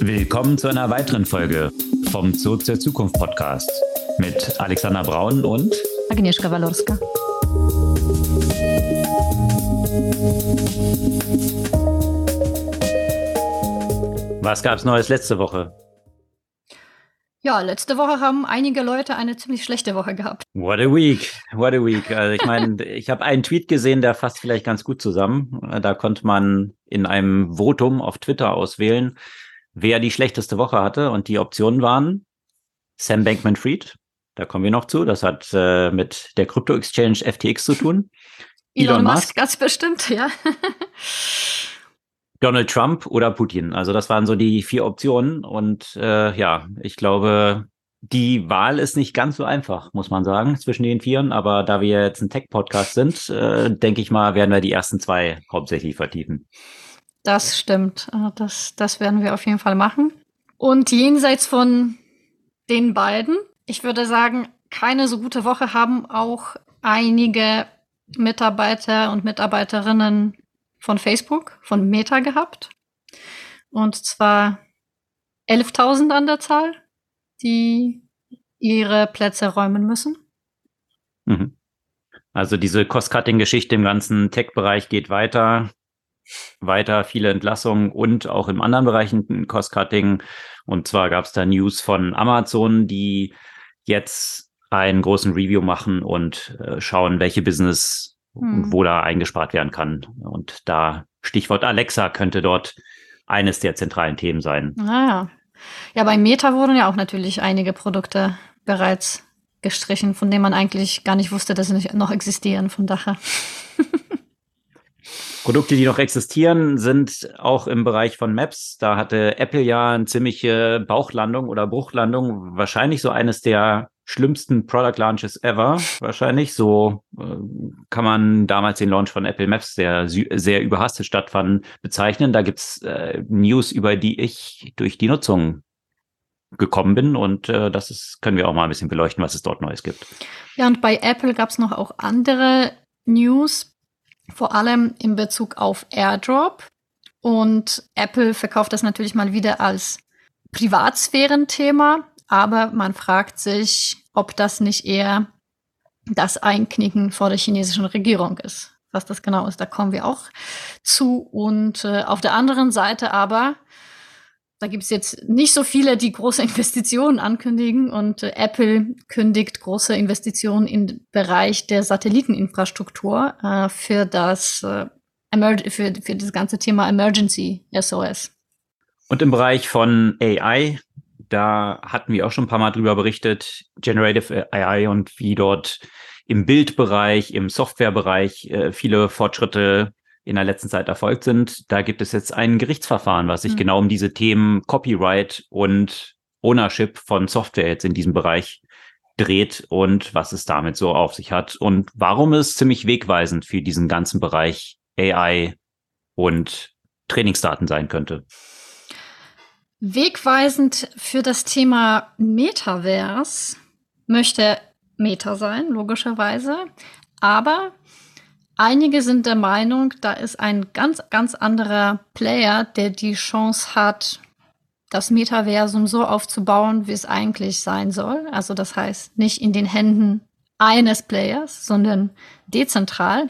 Willkommen zu einer weiteren Folge vom Zoo zur Zukunft Podcast mit Alexander Braun und Agnieszka Walorska. Was gab es Neues letzte Woche? Ja, letzte Woche haben einige Leute eine ziemlich schlechte Woche gehabt. What a week, what a week. Also ich meine, ich habe einen Tweet gesehen, der fasst vielleicht ganz gut zusammen. Da konnte man in einem Votum auf Twitter auswählen, wer die schlechteste Woche hatte. Und die Optionen waren Sam Bankman-Fried, da kommen wir noch zu. Das hat äh, mit der Krypto-Exchange FTX zu tun. Elon, Elon Musk, Musk ganz bestimmt, ja. Donald Trump oder Putin. Also das waren so die vier Optionen. Und äh, ja, ich glaube, die Wahl ist nicht ganz so einfach, muss man sagen, zwischen den Vieren. Aber da wir jetzt ein Tech-Podcast sind, äh, denke ich mal, werden wir die ersten zwei hauptsächlich vertiefen. Das stimmt. Äh, das, das werden wir auf jeden Fall machen. Und jenseits von den beiden, ich würde sagen, keine so gute Woche haben auch einige Mitarbeiter und Mitarbeiterinnen von Facebook, von Meta gehabt. Und zwar 11.000 an der Zahl, die ihre Plätze räumen müssen. Mhm. Also diese Cost-Cutting-Geschichte im ganzen Tech-Bereich geht weiter. Weiter viele Entlassungen und auch im anderen Bereichen Cost-Cutting. Und zwar gab es da News von Amazon, die jetzt einen großen Review machen und äh, schauen, welche Business hm. wo da eingespart werden kann. Und da Stichwort Alexa könnte dort eines der zentralen Themen sein. Ah, ja, bei Meta wurden ja auch natürlich einige Produkte bereits gestrichen, von denen man eigentlich gar nicht wusste, dass sie noch existieren. Von daher. Produkte, die noch existieren, sind auch im Bereich von Maps. Da hatte Apple ja eine ziemliche Bauchlandung oder Bruchlandung. Wahrscheinlich so eines der schlimmsten Product Launches ever. Wahrscheinlich. So äh, kann man damals den Launch von Apple Maps, der sehr überhastet stattfand, bezeichnen. Da gibt's äh, News, über die ich durch die Nutzung gekommen bin und äh, das ist, können wir auch mal ein bisschen beleuchten, was es dort Neues gibt. Ja, und bei Apple gab es noch auch andere News vor allem in Bezug auf AirDrop. Und Apple verkauft das natürlich mal wieder als Privatsphärenthema, aber man fragt sich, ob das nicht eher das Einknicken vor der chinesischen Regierung ist. Was das genau ist, da kommen wir auch zu. Und äh, auf der anderen Seite aber da gibt es jetzt nicht so viele, die große Investitionen ankündigen und äh, Apple kündigt große Investitionen im Bereich der Satelliteninfrastruktur äh, für das äh, für, für das ganze Thema Emergency SOS. Und im Bereich von AI, da hatten wir auch schon ein paar Mal drüber berichtet, Generative AI und wie dort im Bildbereich, im Softwarebereich äh, viele Fortschritte in der letzten Zeit erfolgt sind. Da gibt es jetzt ein Gerichtsverfahren, was sich mhm. genau um diese Themen Copyright und Ownership von Software jetzt in diesem Bereich dreht und was es damit so auf sich hat und warum es ziemlich wegweisend für diesen ganzen Bereich AI und Trainingsdaten sein könnte. Wegweisend für das Thema Metaverse möchte Meta sein, logischerweise. Aber Einige sind der Meinung, da ist ein ganz, ganz anderer Player, der die Chance hat, das Metaversum so aufzubauen, wie es eigentlich sein soll. Also das heißt, nicht in den Händen eines Players, sondern dezentral.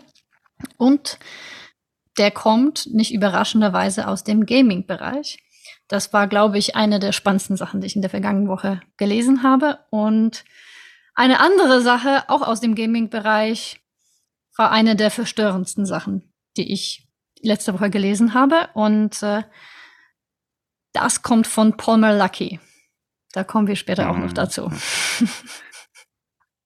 Und der kommt nicht überraschenderweise aus dem Gaming-Bereich. Das war, glaube ich, eine der spannendsten Sachen, die ich in der vergangenen Woche gelesen habe. Und eine andere Sache, auch aus dem Gaming-Bereich, war eine der verstörendsten Sachen, die ich letzte Woche gelesen habe. Und äh, das kommt von Palmer Lucky. Da kommen wir später auch noch mhm. dazu.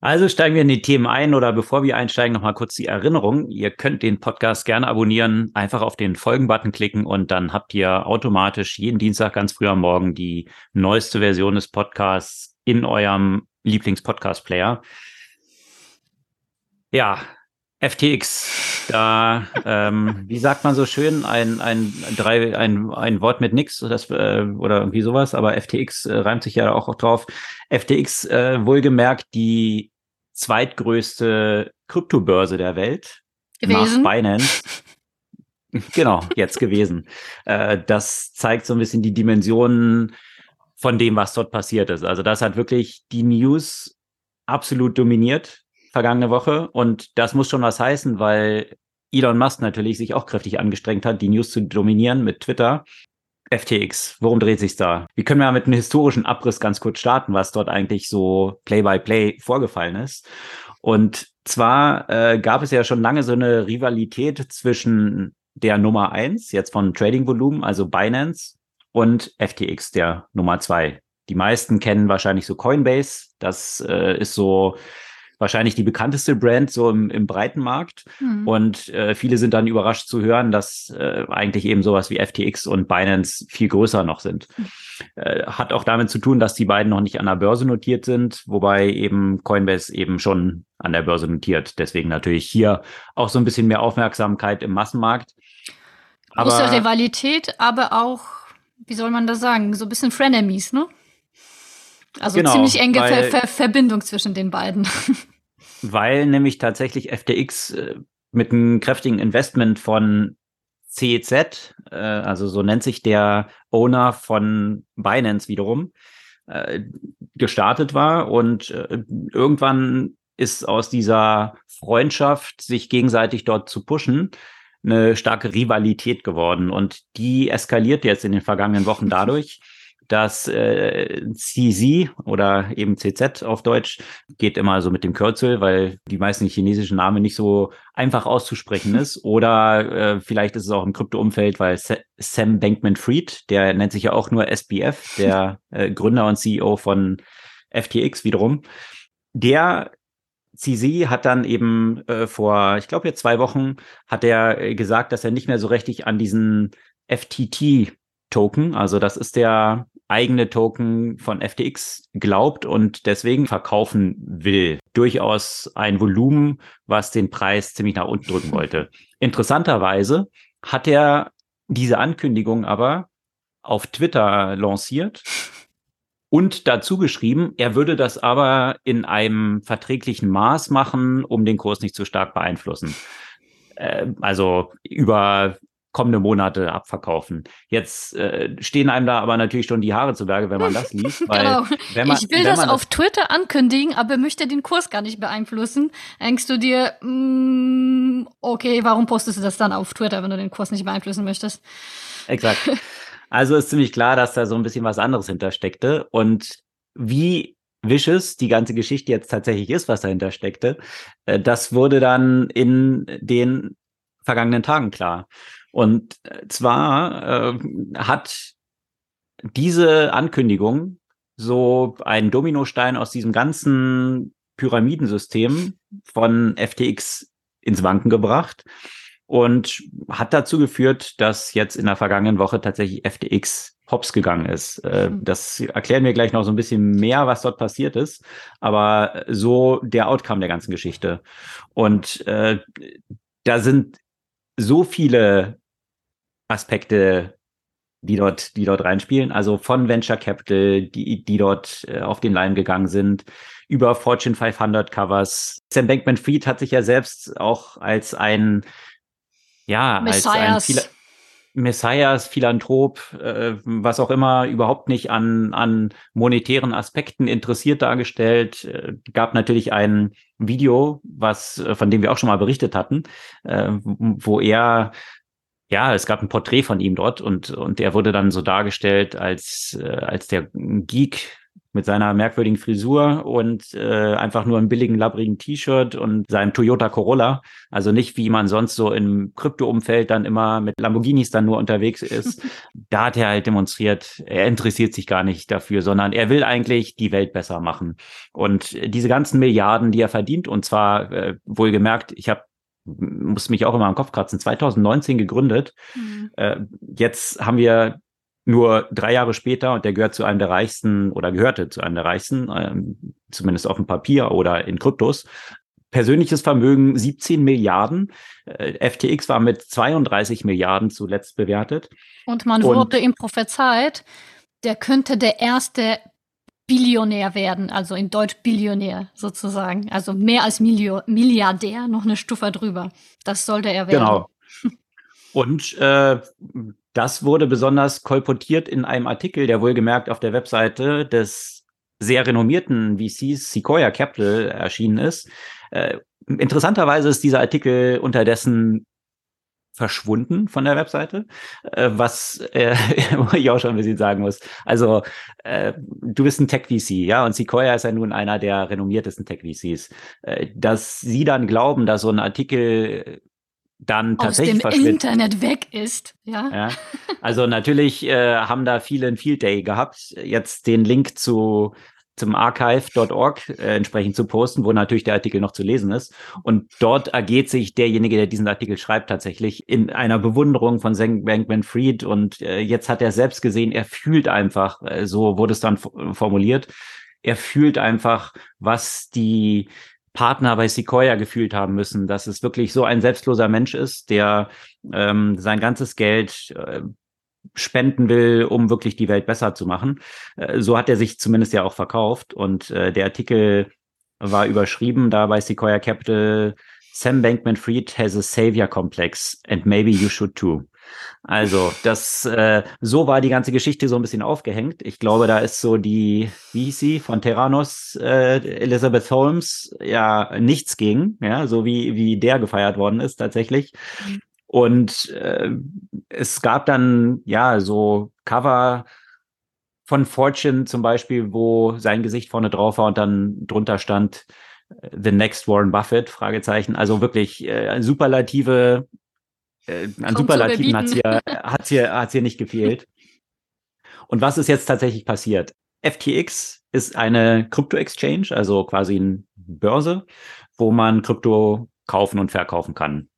Also steigen wir in die Themen ein oder bevor wir einsteigen, nochmal kurz die Erinnerung. Ihr könnt den Podcast gerne abonnieren, einfach auf den Folgen-Button klicken und dann habt ihr automatisch jeden Dienstag ganz früh am Morgen die neueste Version des Podcasts in eurem Lieblings-Podcast-Player. Ja, FTX, da, ähm, wie sagt man so schön, ein, ein, drei, ein, ein Wort mit nix das, äh, oder irgendwie sowas, aber FTX äh, reimt sich ja auch drauf. FTX, äh, wohlgemerkt, die zweitgrößte Kryptobörse der Welt Gewesen. nach Binance. Genau, jetzt gewesen. Äh, das zeigt so ein bisschen die Dimensionen von dem, was dort passiert ist. Also das hat wirklich die News absolut dominiert vergangene Woche und das muss schon was heißen, weil Elon Musk natürlich sich auch kräftig angestrengt hat, die News zu dominieren mit Twitter. FTX, worum dreht sich da? Wir können ja mit einem historischen Abriss ganz kurz starten, was dort eigentlich so Play-by-Play -play vorgefallen ist. Und zwar äh, gab es ja schon lange so eine Rivalität zwischen der Nummer eins jetzt von Trading-Volumen, also Binance, und FTX, der Nummer zwei. Die meisten kennen wahrscheinlich so Coinbase. Das äh, ist so wahrscheinlich die bekannteste Brand so im, im breiten Markt. Mhm. Und äh, viele sind dann überrascht zu hören, dass äh, eigentlich eben sowas wie FTX und Binance viel größer noch sind. Mhm. Äh, hat auch damit zu tun, dass die beiden noch nicht an der Börse notiert sind, wobei eben Coinbase eben schon an der Börse notiert. Deswegen natürlich hier auch so ein bisschen mehr Aufmerksamkeit im Massenmarkt. Große aber, Rivalität, aber auch, wie soll man das sagen, so ein bisschen Frenemies, ne? Also genau, ziemlich enge weil, Ver Ver Verbindung zwischen den beiden. Weil nämlich tatsächlich FTX äh, mit einem kräftigen Investment von CZ, äh, also so nennt sich der Owner von Binance wiederum, äh, gestartet war und irgendwann ist aus dieser Freundschaft, sich gegenseitig dort zu pushen, eine starke Rivalität geworden und die eskaliert jetzt in den vergangenen Wochen dadurch, dass äh, CZ oder eben CZ auf Deutsch geht immer so mit dem Kürzel, weil die meisten chinesischen Namen nicht so einfach auszusprechen ist. Oder äh, vielleicht ist es auch im Krypto-Umfeld, weil Sam Bankman-Fried, der nennt sich ja auch nur SBF, der äh, Gründer und CEO von FTX wiederum, der CZ hat dann eben äh, vor, ich glaube jetzt zwei Wochen, hat er gesagt, dass er nicht mehr so richtig an diesen FTT Token, also das ist der eigene Token von FTX glaubt und deswegen verkaufen will. Durchaus ein Volumen, was den Preis ziemlich nach unten drücken wollte. Interessanterweise hat er diese Ankündigung aber auf Twitter lanciert und dazu geschrieben, er würde das aber in einem verträglichen Maß machen, um den Kurs nicht zu stark beeinflussen. Äh, also über kommende Monate abverkaufen. Jetzt äh, stehen einem da aber natürlich schon die Haare zu Berge, wenn man das liest. Weil, genau. wenn man, ich will das auf Twitter ankündigen, aber möchte den Kurs gar nicht beeinflussen. Denkst du dir, mm, okay, warum postest du das dann auf Twitter, wenn du den Kurs nicht beeinflussen möchtest? Exakt. Also ist ziemlich klar, dass da so ein bisschen was anderes hintersteckte. Und wie vicious die ganze Geschichte jetzt tatsächlich ist, was dahinter steckte, äh, das wurde dann in den vergangenen Tagen klar. Und äh, zwar äh, hat diese Ankündigung so einen Dominostein aus diesem ganzen Pyramidensystem von FTX ins Wanken gebracht und hat dazu geführt, dass jetzt in der vergangenen Woche tatsächlich FTX hops gegangen ist. Äh, hm. Das erklären wir gleich noch so ein bisschen mehr, was dort passiert ist, aber so der Outcome der ganzen Geschichte. Und äh, da sind so viele Aspekte, die dort, die dort reinspielen. Also von Venture Capital, die, die dort äh, auf den Leim gegangen sind, über Fortune 500 Covers. Sam Bankman-Fried hat sich ja selbst auch als ein, ja, Messias. als ein Messias, Philanthrop, äh, was auch immer, überhaupt nicht an, an monetären Aspekten interessiert dargestellt. Äh, gab natürlich ein Video, was, äh, von dem wir auch schon mal berichtet hatten, äh, wo er ja, es gab ein Porträt von ihm dort und, und er wurde dann so dargestellt als, äh, als der Geek mit seiner merkwürdigen Frisur und äh, einfach nur einem billigen, labbrigen T-Shirt und seinem Toyota Corolla. Also nicht, wie man sonst so im Krypto-Umfeld dann immer mit Lamborghinis dann nur unterwegs ist. da hat er halt demonstriert, er interessiert sich gar nicht dafür, sondern er will eigentlich die Welt besser machen. Und diese ganzen Milliarden, die er verdient, und zwar äh, wohlgemerkt, ich habe muss mich auch immer am Kopf kratzen, 2019 gegründet. Mhm. Äh, jetzt haben wir nur drei Jahre später und der gehört zu einem der reichsten oder gehörte zu einem der reichsten, ähm, zumindest auf dem Papier oder in Kryptos. Persönliches Vermögen 17 Milliarden. Äh, FTX war mit 32 Milliarden zuletzt bewertet. Und man und wurde ihm prophezeit, der könnte der erste Billionär werden, also in Deutsch Billionär sozusagen. Also mehr als Milio Milliardär, noch eine Stufe drüber. Das sollte er werden. Genau. Und äh, das wurde besonders kolportiert in einem Artikel, der wohlgemerkt auf der Webseite des sehr renommierten VCs Sequoia Capital erschienen ist. Äh, interessanterweise ist dieser Artikel unterdessen verschwunden von der Webseite, äh, was äh, ich auch schon ein bisschen sagen muss. Also äh, du bist ein Tech-VC, ja, und Sequoia ist ja nun einer der renommiertesten Tech-VCs. Äh, dass sie dann glauben, dass so ein Artikel dann tatsächlich aus dem Internet weg ist. Ja. ja. Also natürlich äh, haben da viele ein Field Day gehabt. Jetzt den Link zu zum archive.org äh, entsprechend zu posten, wo natürlich der Artikel noch zu lesen ist. Und dort ergeht sich derjenige, der diesen Artikel schreibt, tatsächlich in einer Bewunderung von Sam Bankman-Fried. Und äh, jetzt hat er selbst gesehen, er fühlt einfach, äh, so wurde es dann formuliert, er fühlt einfach, was die Partner bei Sequoia gefühlt haben müssen, dass es wirklich so ein selbstloser Mensch ist, der ähm, sein ganzes Geld äh, spenden will, um wirklich die Welt besser zu machen. Äh, so hat er sich zumindest ja auch verkauft und äh, der Artikel war überschrieben da bei Sequoia Capital Sam Bankman-Fried has a savior complex and maybe you should too. Also, das, äh, so war die ganze Geschichte so ein bisschen aufgehängt. Ich glaube, da ist so die, wie hieß sie, von Terranos, äh, Elizabeth Holmes, ja, nichts gegen, ja, so wie, wie der gefeiert worden ist tatsächlich. Mhm. Und äh, es gab dann, ja, so Cover von Fortune zum Beispiel, wo sein Gesicht vorne drauf war und dann drunter stand, äh, The Next Warren Buffett, Fragezeichen. Also wirklich äh, Superlative äh, an Superlativen hat hier, hat's hier, hat's hier nicht gefehlt. Und was ist jetzt tatsächlich passiert? FTX ist eine Krypto-Exchange, also quasi eine Börse, wo man Krypto kaufen und verkaufen kann.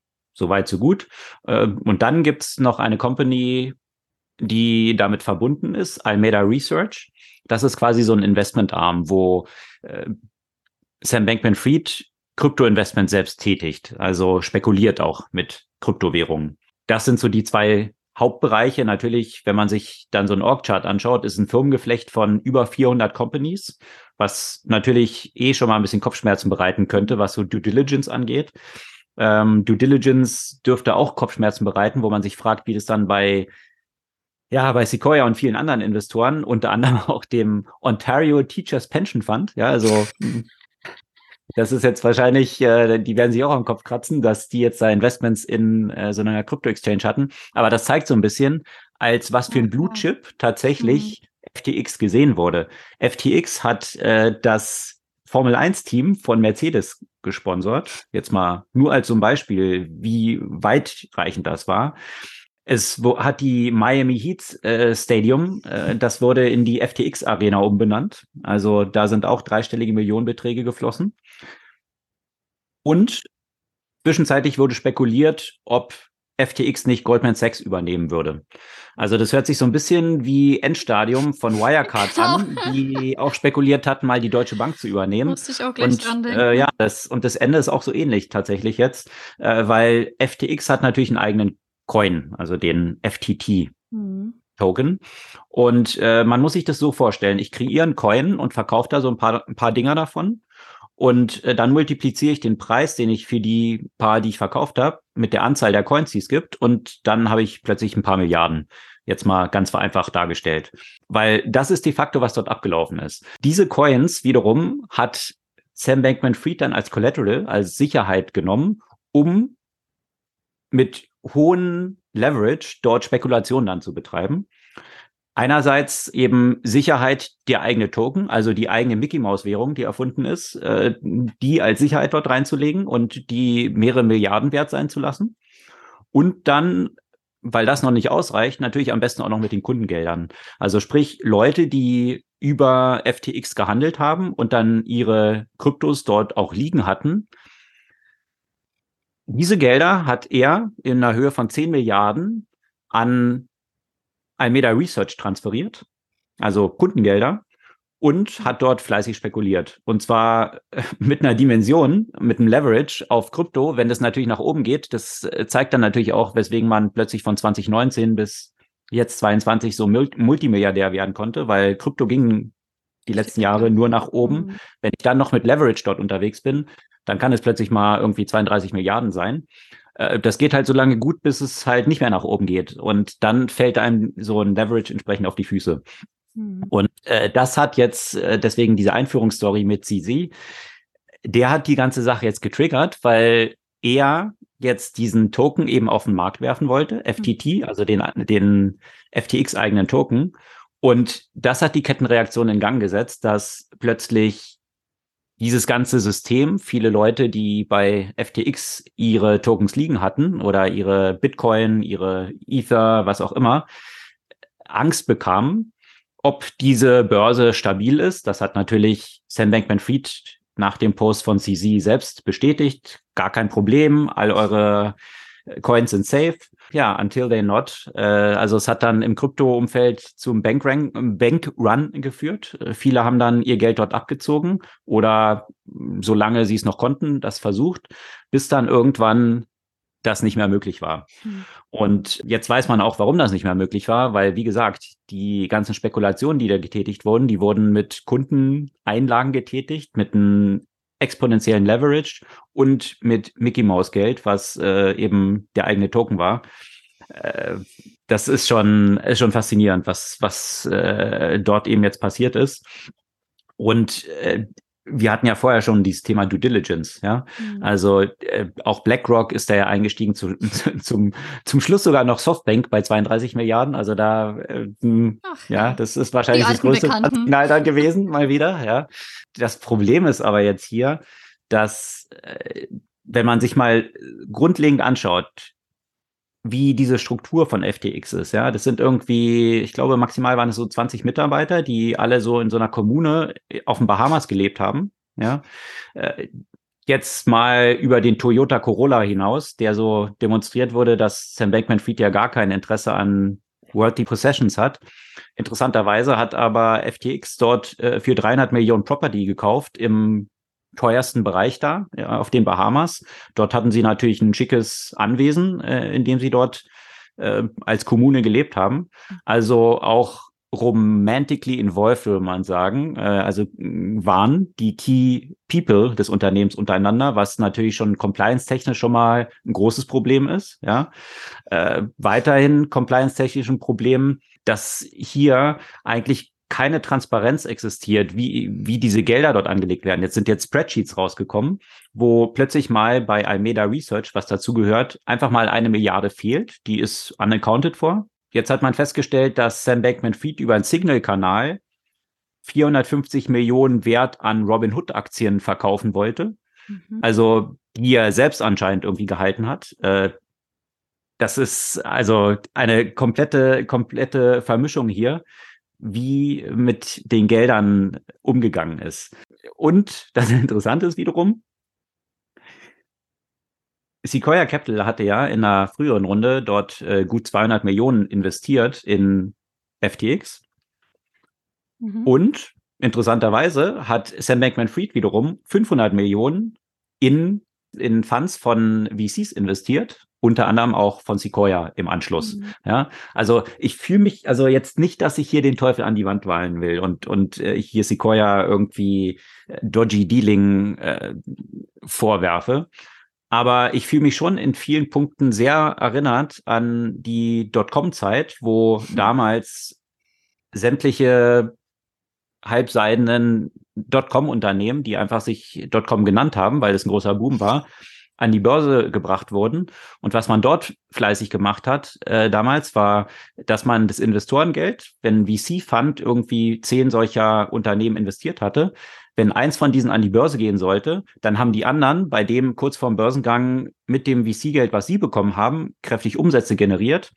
Soweit, so gut. Äh, und dann gibt's noch eine Company, die damit verbunden ist, Almeda Research. Das ist quasi so ein Investmentarm, wo äh, Sam Bankman-Fried Krypto-Investment selbst tätigt, also spekuliert auch mit Kryptowährungen. Das sind so die zwei Hauptbereiche. Natürlich, wenn man sich dann so einen Org-Chart anschaut, ist ein Firmengeflecht von über 400 Companies, was natürlich eh schon mal ein bisschen Kopfschmerzen bereiten könnte, was so Due Diligence angeht. Ähm, Due Diligence dürfte auch Kopfschmerzen bereiten, wo man sich fragt, wie das dann bei ja, bei Sequoia und vielen anderen Investoren, unter anderem auch dem Ontario Teachers Pension Fund, ja, also das ist jetzt wahrscheinlich, äh, die werden sich auch am Kopf kratzen, dass die jetzt da Investments in äh, so einer Krypto-Exchange hatten. Aber das zeigt so ein bisschen, als was für ein Blue Chip tatsächlich mhm. FTX gesehen wurde. FTX hat äh, das Formel 1-Team von Mercedes gesponsert. Jetzt mal nur als so ein Beispiel, wie weitreichend das war. Es hat die Miami Heat äh, Stadium, äh, das wurde in die FTX Arena umbenannt. Also da sind auch dreistellige Millionenbeträge geflossen. Und zwischenzeitlich wurde spekuliert, ob FTX nicht Goldman Sachs übernehmen würde. Also das hört sich so ein bisschen wie Endstadium von Wirecard genau. an, die auch spekuliert hatten, mal die Deutsche Bank zu übernehmen. Musste ich auch gleich und, dran denken. Äh, ja, das, und das Ende ist auch so ähnlich tatsächlich jetzt, äh, weil FTX hat natürlich einen eigenen Coin, also den FTT. Mhm. Token. Und äh, man muss sich das so vorstellen. Ich kreiere einen Coin und verkaufe da so ein paar, ein paar Dinger davon. Und äh, dann multipliziere ich den Preis, den ich für die paar, die ich verkauft habe, mit der Anzahl der Coins, die es gibt. Und dann habe ich plötzlich ein paar Milliarden. Jetzt mal ganz vereinfacht dargestellt. Weil das ist de facto, was dort abgelaufen ist. Diese Coins wiederum hat Sam Bankman Fried dann als Collateral, als Sicherheit genommen, um mit hohen Leverage dort Spekulationen dann zu betreiben. Einerseits eben Sicherheit der eigene Token, also die eigene Mickey Maus Währung, die erfunden ist, äh, die als Sicherheit dort reinzulegen und die mehrere Milliarden wert sein zu lassen. Und dann, weil das noch nicht ausreicht, natürlich am besten auch noch mit den Kundengeldern. Also sprich Leute, die über FTX gehandelt haben und dann ihre Kryptos dort auch liegen hatten, diese Gelder hat er in einer Höhe von 10 Milliarden an Almeda Research transferiert, also Kundengelder, und hat dort fleißig spekuliert. Und zwar äh, mit einer Dimension, mit einem Leverage auf Krypto, wenn das natürlich nach oben geht, das äh, zeigt dann natürlich auch, weswegen man plötzlich von 2019 bis jetzt 22 so Multimilliardär werden konnte, weil Krypto ging die letzten Jahre nur nach oben. Mhm. Wenn ich dann noch mit Leverage dort unterwegs bin, dann kann es plötzlich mal irgendwie 32 Milliarden sein. Äh, das geht halt so lange gut, bis es halt nicht mehr nach oben geht. Und dann fällt einem so ein Leverage entsprechend auf die Füße. Mhm. Und äh, das hat jetzt äh, deswegen diese Einführungsstory mit CZ, der hat die ganze Sache jetzt getriggert, weil er jetzt diesen Token eben auf den Markt werfen wollte, FTT, mhm. also den, den FTX-eigenen Token. Und das hat die Kettenreaktion in Gang gesetzt, dass plötzlich dieses ganze System, viele Leute, die bei FTX ihre Tokens liegen hatten oder ihre Bitcoin, ihre Ether, was auch immer, Angst bekamen, ob diese Börse stabil ist. Das hat natürlich Sam Bankman-Fried nach dem Post von CZ selbst bestätigt. Gar kein Problem. All eure Coins sind safe. Ja, until they not. Äh, also es hat dann im Krypto-Umfeld zum Bankrun, Bankrun geführt. Äh, viele haben dann ihr Geld dort abgezogen oder solange sie es noch konnten, das versucht, bis dann irgendwann das nicht mehr möglich war. Hm. Und jetzt weiß man auch, warum das nicht mehr möglich war, weil, wie gesagt, die ganzen Spekulationen, die da getätigt wurden, die wurden mit Kundeneinlagen getätigt, mit einem exponentiellen Leverage und mit Mickey Mouse Geld, was äh, eben der eigene Token war. Äh, das ist schon, ist schon faszinierend, was, was äh, dort eben jetzt passiert ist. Und äh, wir hatten ja vorher schon dieses Thema Due Diligence, ja. Mhm. Also äh, auch BlackRock ist da ja eingestiegen zu, zu, zum, zum Schluss sogar noch Softbank bei 32 Milliarden. Also da, äh, Ach, ja, das ist wahrscheinlich das größte Signal dann gewesen, mal wieder, ja. Das Problem ist aber jetzt hier, dass äh, wenn man sich mal grundlegend anschaut, wie diese Struktur von FTX ist. Ja, das sind irgendwie, ich glaube, maximal waren es so 20 Mitarbeiter, die alle so in so einer Kommune auf den Bahamas gelebt haben. Ja, äh, jetzt mal über den Toyota Corolla hinaus, der so demonstriert wurde, dass Sam Bankman-Fried ja gar kein Interesse an Worldly Possessions hat. Interessanterweise hat aber FTX dort äh, für 300 Millionen Property gekauft im teuersten Bereich da, ja, auf den Bahamas. Dort hatten sie natürlich ein schickes Anwesen, äh, in dem sie dort äh, als Kommune gelebt haben. Also auch romantically involved, würde man sagen. Äh, also waren die Key People des Unternehmens untereinander, was natürlich schon compliance-technisch schon mal ein großes Problem ist. Ja, äh, weiterhin compliance-technisch ein Problem, dass hier eigentlich keine Transparenz existiert, wie, wie diese Gelder dort angelegt werden. Jetzt sind jetzt Spreadsheets rausgekommen, wo plötzlich mal bei Almeda Research, was dazu gehört, einfach mal eine Milliarde fehlt. Die ist unaccounted for. Jetzt hat man festgestellt, dass Sam Bankman-Fried über einen Signal-Kanal 450 Millionen Wert an Robinhood-Aktien verkaufen wollte. Mhm. Also, die er selbst anscheinend irgendwie gehalten hat. Äh, das ist also eine komplette, komplette Vermischung hier wie mit den Geldern umgegangen ist. Und das Interessante ist wiederum, Sequoia Capital hatte ja in einer früheren Runde dort äh, gut 200 Millionen investiert in FTX. Mhm. Und interessanterweise hat Sam Bankman-Fried wiederum 500 Millionen in, in Funds von VCs investiert unter anderem auch von Sequoia im Anschluss. Mhm. Ja, also ich fühle mich also jetzt nicht, dass ich hier den Teufel an die Wand wallen will und und äh, hier Sequoia irgendwie äh, dodgy Dealing äh, vorwerfe. Aber ich fühle mich schon in vielen Punkten sehr erinnert an die Dotcom-Zeit, wo damals sämtliche halbseidenen Dotcom-Unternehmen, die einfach sich Dotcom genannt haben, weil es ein großer Boom war, an die Börse gebracht wurden. Und was man dort fleißig gemacht hat äh, damals, war, dass man das Investorengeld, wenn VC-Fund irgendwie zehn solcher Unternehmen investiert hatte, wenn eins von diesen an die Börse gehen sollte, dann haben die anderen bei dem kurz vorm Börsengang mit dem VC-Geld, was sie bekommen haben, kräftig Umsätze generiert,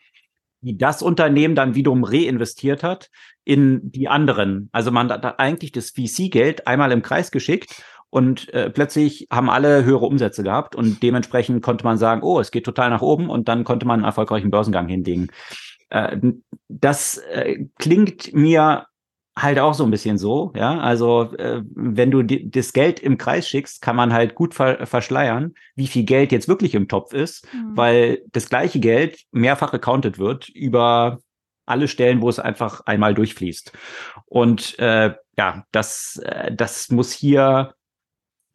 die das Unternehmen dann wiederum reinvestiert hat in die anderen. Also man hat eigentlich das VC-Geld einmal im Kreis geschickt und äh, plötzlich haben alle höhere Umsätze gehabt und dementsprechend konnte man sagen, oh, es geht total nach oben und dann konnte man einen erfolgreichen Börsengang hinlegen. Äh, das äh, klingt mir halt auch so ein bisschen so, ja. Also äh, wenn du das Geld im Kreis schickst, kann man halt gut ver verschleiern, wie viel Geld jetzt wirklich im Topf ist, mhm. weil das gleiche Geld mehrfach accounted wird über alle Stellen, wo es einfach einmal durchfließt. Und äh, ja, das, äh, das muss hier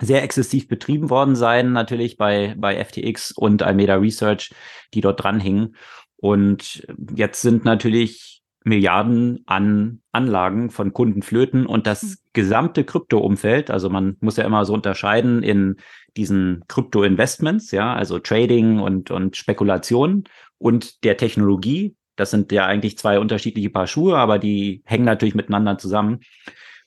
sehr exzessiv betrieben worden sein, natürlich bei, bei FTX und Almeda Research, die dort dranhingen. Und jetzt sind natürlich Milliarden an Anlagen von Kunden flöten und das mhm. gesamte Krypto-Umfeld, also man muss ja immer so unterscheiden in diesen Krypto-Investments, ja, also Trading und, und Spekulation und der Technologie. Das sind ja eigentlich zwei unterschiedliche Paar Schuhe, aber die hängen natürlich miteinander zusammen.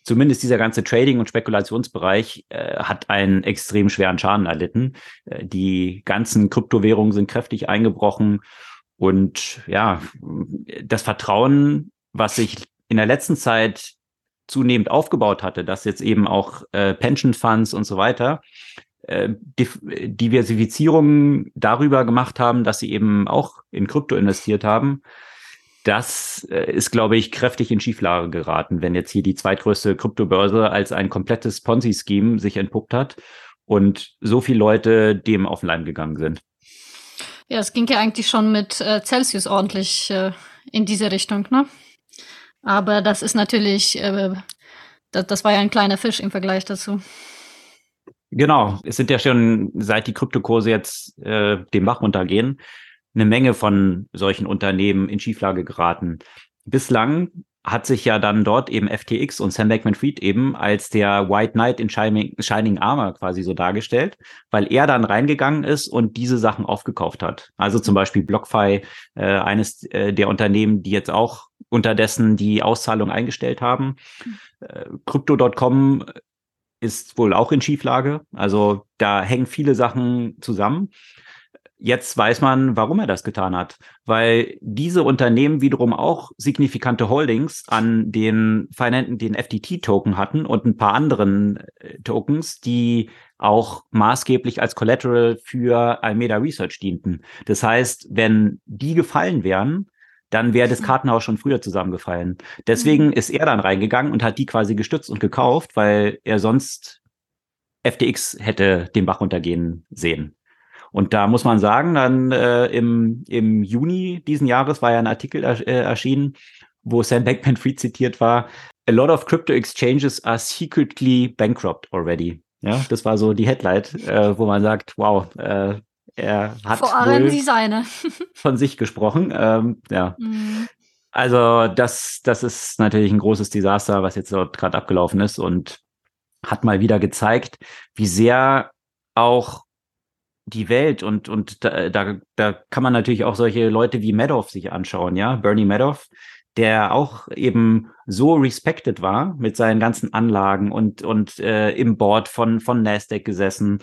Zumindest dieser ganze Trading- und Spekulationsbereich äh, hat einen extrem schweren Schaden erlitten. Äh, die ganzen Kryptowährungen sind kräftig eingebrochen und ja, das Vertrauen, was sich in der letzten Zeit zunehmend aufgebaut hatte, dass jetzt eben auch äh, Pension Funds und so weiter äh, Diversifizierung darüber gemacht haben, dass sie eben auch in Krypto investiert haben. Das äh, ist, glaube ich, kräftig in Schieflage geraten, wenn jetzt hier die zweitgrößte Kryptobörse als ein komplettes Ponzi-Scheme sich entpuppt hat und so viele Leute dem auf den Leim gegangen sind. Ja, es ging ja eigentlich schon mit äh, Celsius ordentlich äh, in diese Richtung, ne? Aber das ist natürlich, äh, das, das war ja ein kleiner Fisch im Vergleich dazu. Genau, es sind ja schon, seit die Kryptokurse jetzt äh, den Bach runtergehen, eine Menge von solchen Unternehmen in Schieflage geraten. Bislang hat sich ja dann dort eben FTX und Sam Bankman-Fried eben als der White Knight in Shining, Shining Armor quasi so dargestellt, weil er dann reingegangen ist und diese Sachen aufgekauft hat. Also zum Beispiel BlockFi, äh, eines äh, der Unternehmen, die jetzt auch unterdessen die Auszahlung eingestellt haben. Äh, Crypto.com ist wohl auch in Schieflage. Also da hängen viele Sachen zusammen. Jetzt weiß man, warum er das getan hat, weil diese Unternehmen wiederum auch signifikante Holdings an den, den FTT-Token hatten und ein paar anderen äh, Tokens, die auch maßgeblich als Collateral für Almeda Research dienten. Das heißt, wenn die gefallen wären, dann wäre das. Kartenhaus schon früher zusammengefallen. Deswegen mhm. ist er dann reingegangen und hat die quasi gestützt und gekauft, weil er sonst FTX hätte den Bach runtergehen sehen. Und da muss man sagen, dann äh, im, im Juni diesen Jahres war ja ein Artikel er, äh, erschienen, wo Sam Bankman-Fried zitiert war, A lot of crypto exchanges are secretly bankrupt already. Ja, das war so die Headline, äh, wo man sagt, wow, äh, er hat Vor allem die seine. von sich gesprochen. Ähm, ja. Mhm. Also das, das ist natürlich ein großes Desaster, was jetzt dort gerade abgelaufen ist und hat mal wieder gezeigt, wie sehr auch die Welt und, und da, da, da kann man natürlich auch solche Leute wie Madoff sich anschauen, ja, Bernie Madoff, der auch eben so respected war mit seinen ganzen Anlagen und, und äh, im Board von, von Nasdaq gesessen.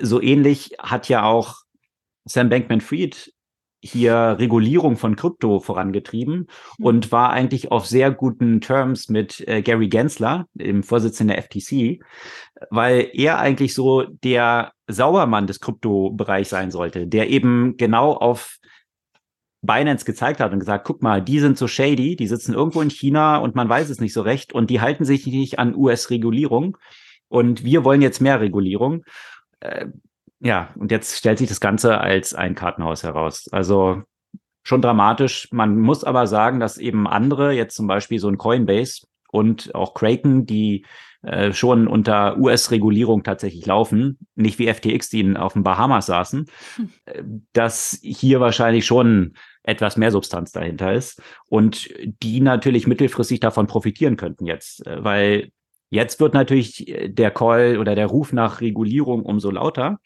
So ähnlich hat ja auch Sam Bankman-Fried hier Regulierung von Krypto vorangetrieben mhm. und war eigentlich auf sehr guten Terms mit äh, Gary Gensler, dem Vorsitzenden der FTC, weil er eigentlich so der Saubermann des Kryptobereichs sein sollte, der eben genau auf Binance gezeigt hat und gesagt, guck mal, die sind so shady, die sitzen irgendwo in China und man weiß es nicht so recht und die halten sich nicht an US-Regulierung und wir wollen jetzt mehr Regulierung. Äh, ja, und jetzt stellt sich das Ganze als ein Kartenhaus heraus. Also schon dramatisch. Man muss aber sagen, dass eben andere, jetzt zum Beispiel so ein Coinbase und auch Kraken, die äh, schon unter US-Regulierung tatsächlich laufen, nicht wie FTX, die auf den Bahamas saßen, hm. Äh, dass hier wahrscheinlich schon etwas mehr Substanz dahinter ist und die natürlich mittelfristig davon profitieren könnten jetzt, äh, weil jetzt wird natürlich der Call oder der Ruf nach Regulierung umso lauter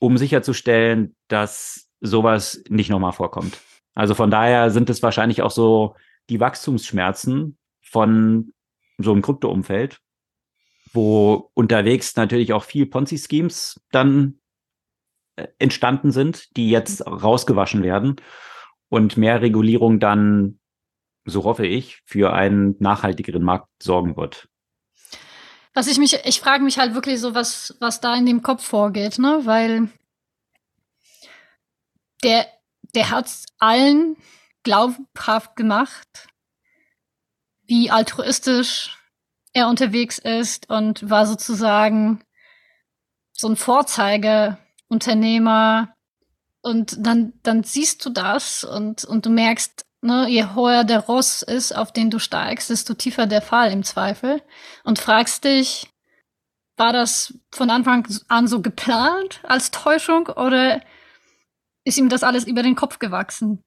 um sicherzustellen, dass sowas nicht nochmal vorkommt. Also von daher sind es wahrscheinlich auch so die Wachstumsschmerzen von so einem Krypto-Umfeld, wo unterwegs natürlich auch viel Ponzi-Schemes dann äh, entstanden sind, die jetzt rausgewaschen werden und mehr Regulierung dann, so hoffe ich, für einen nachhaltigeren Markt sorgen wird. Was ich mich, ich frage mich halt wirklich so, was, was da in dem Kopf vorgeht, ne? Weil der, der hat allen glaubhaft gemacht, wie altruistisch er unterwegs ist und war sozusagen so ein Vorzeigeunternehmer. Und dann, dann siehst du das und, und du merkst, Ne, je höher der Ross ist, auf den du steigst, desto tiefer der Fall im Zweifel. Und fragst dich, war das von Anfang an so geplant als Täuschung oder ist ihm das alles über den Kopf gewachsen?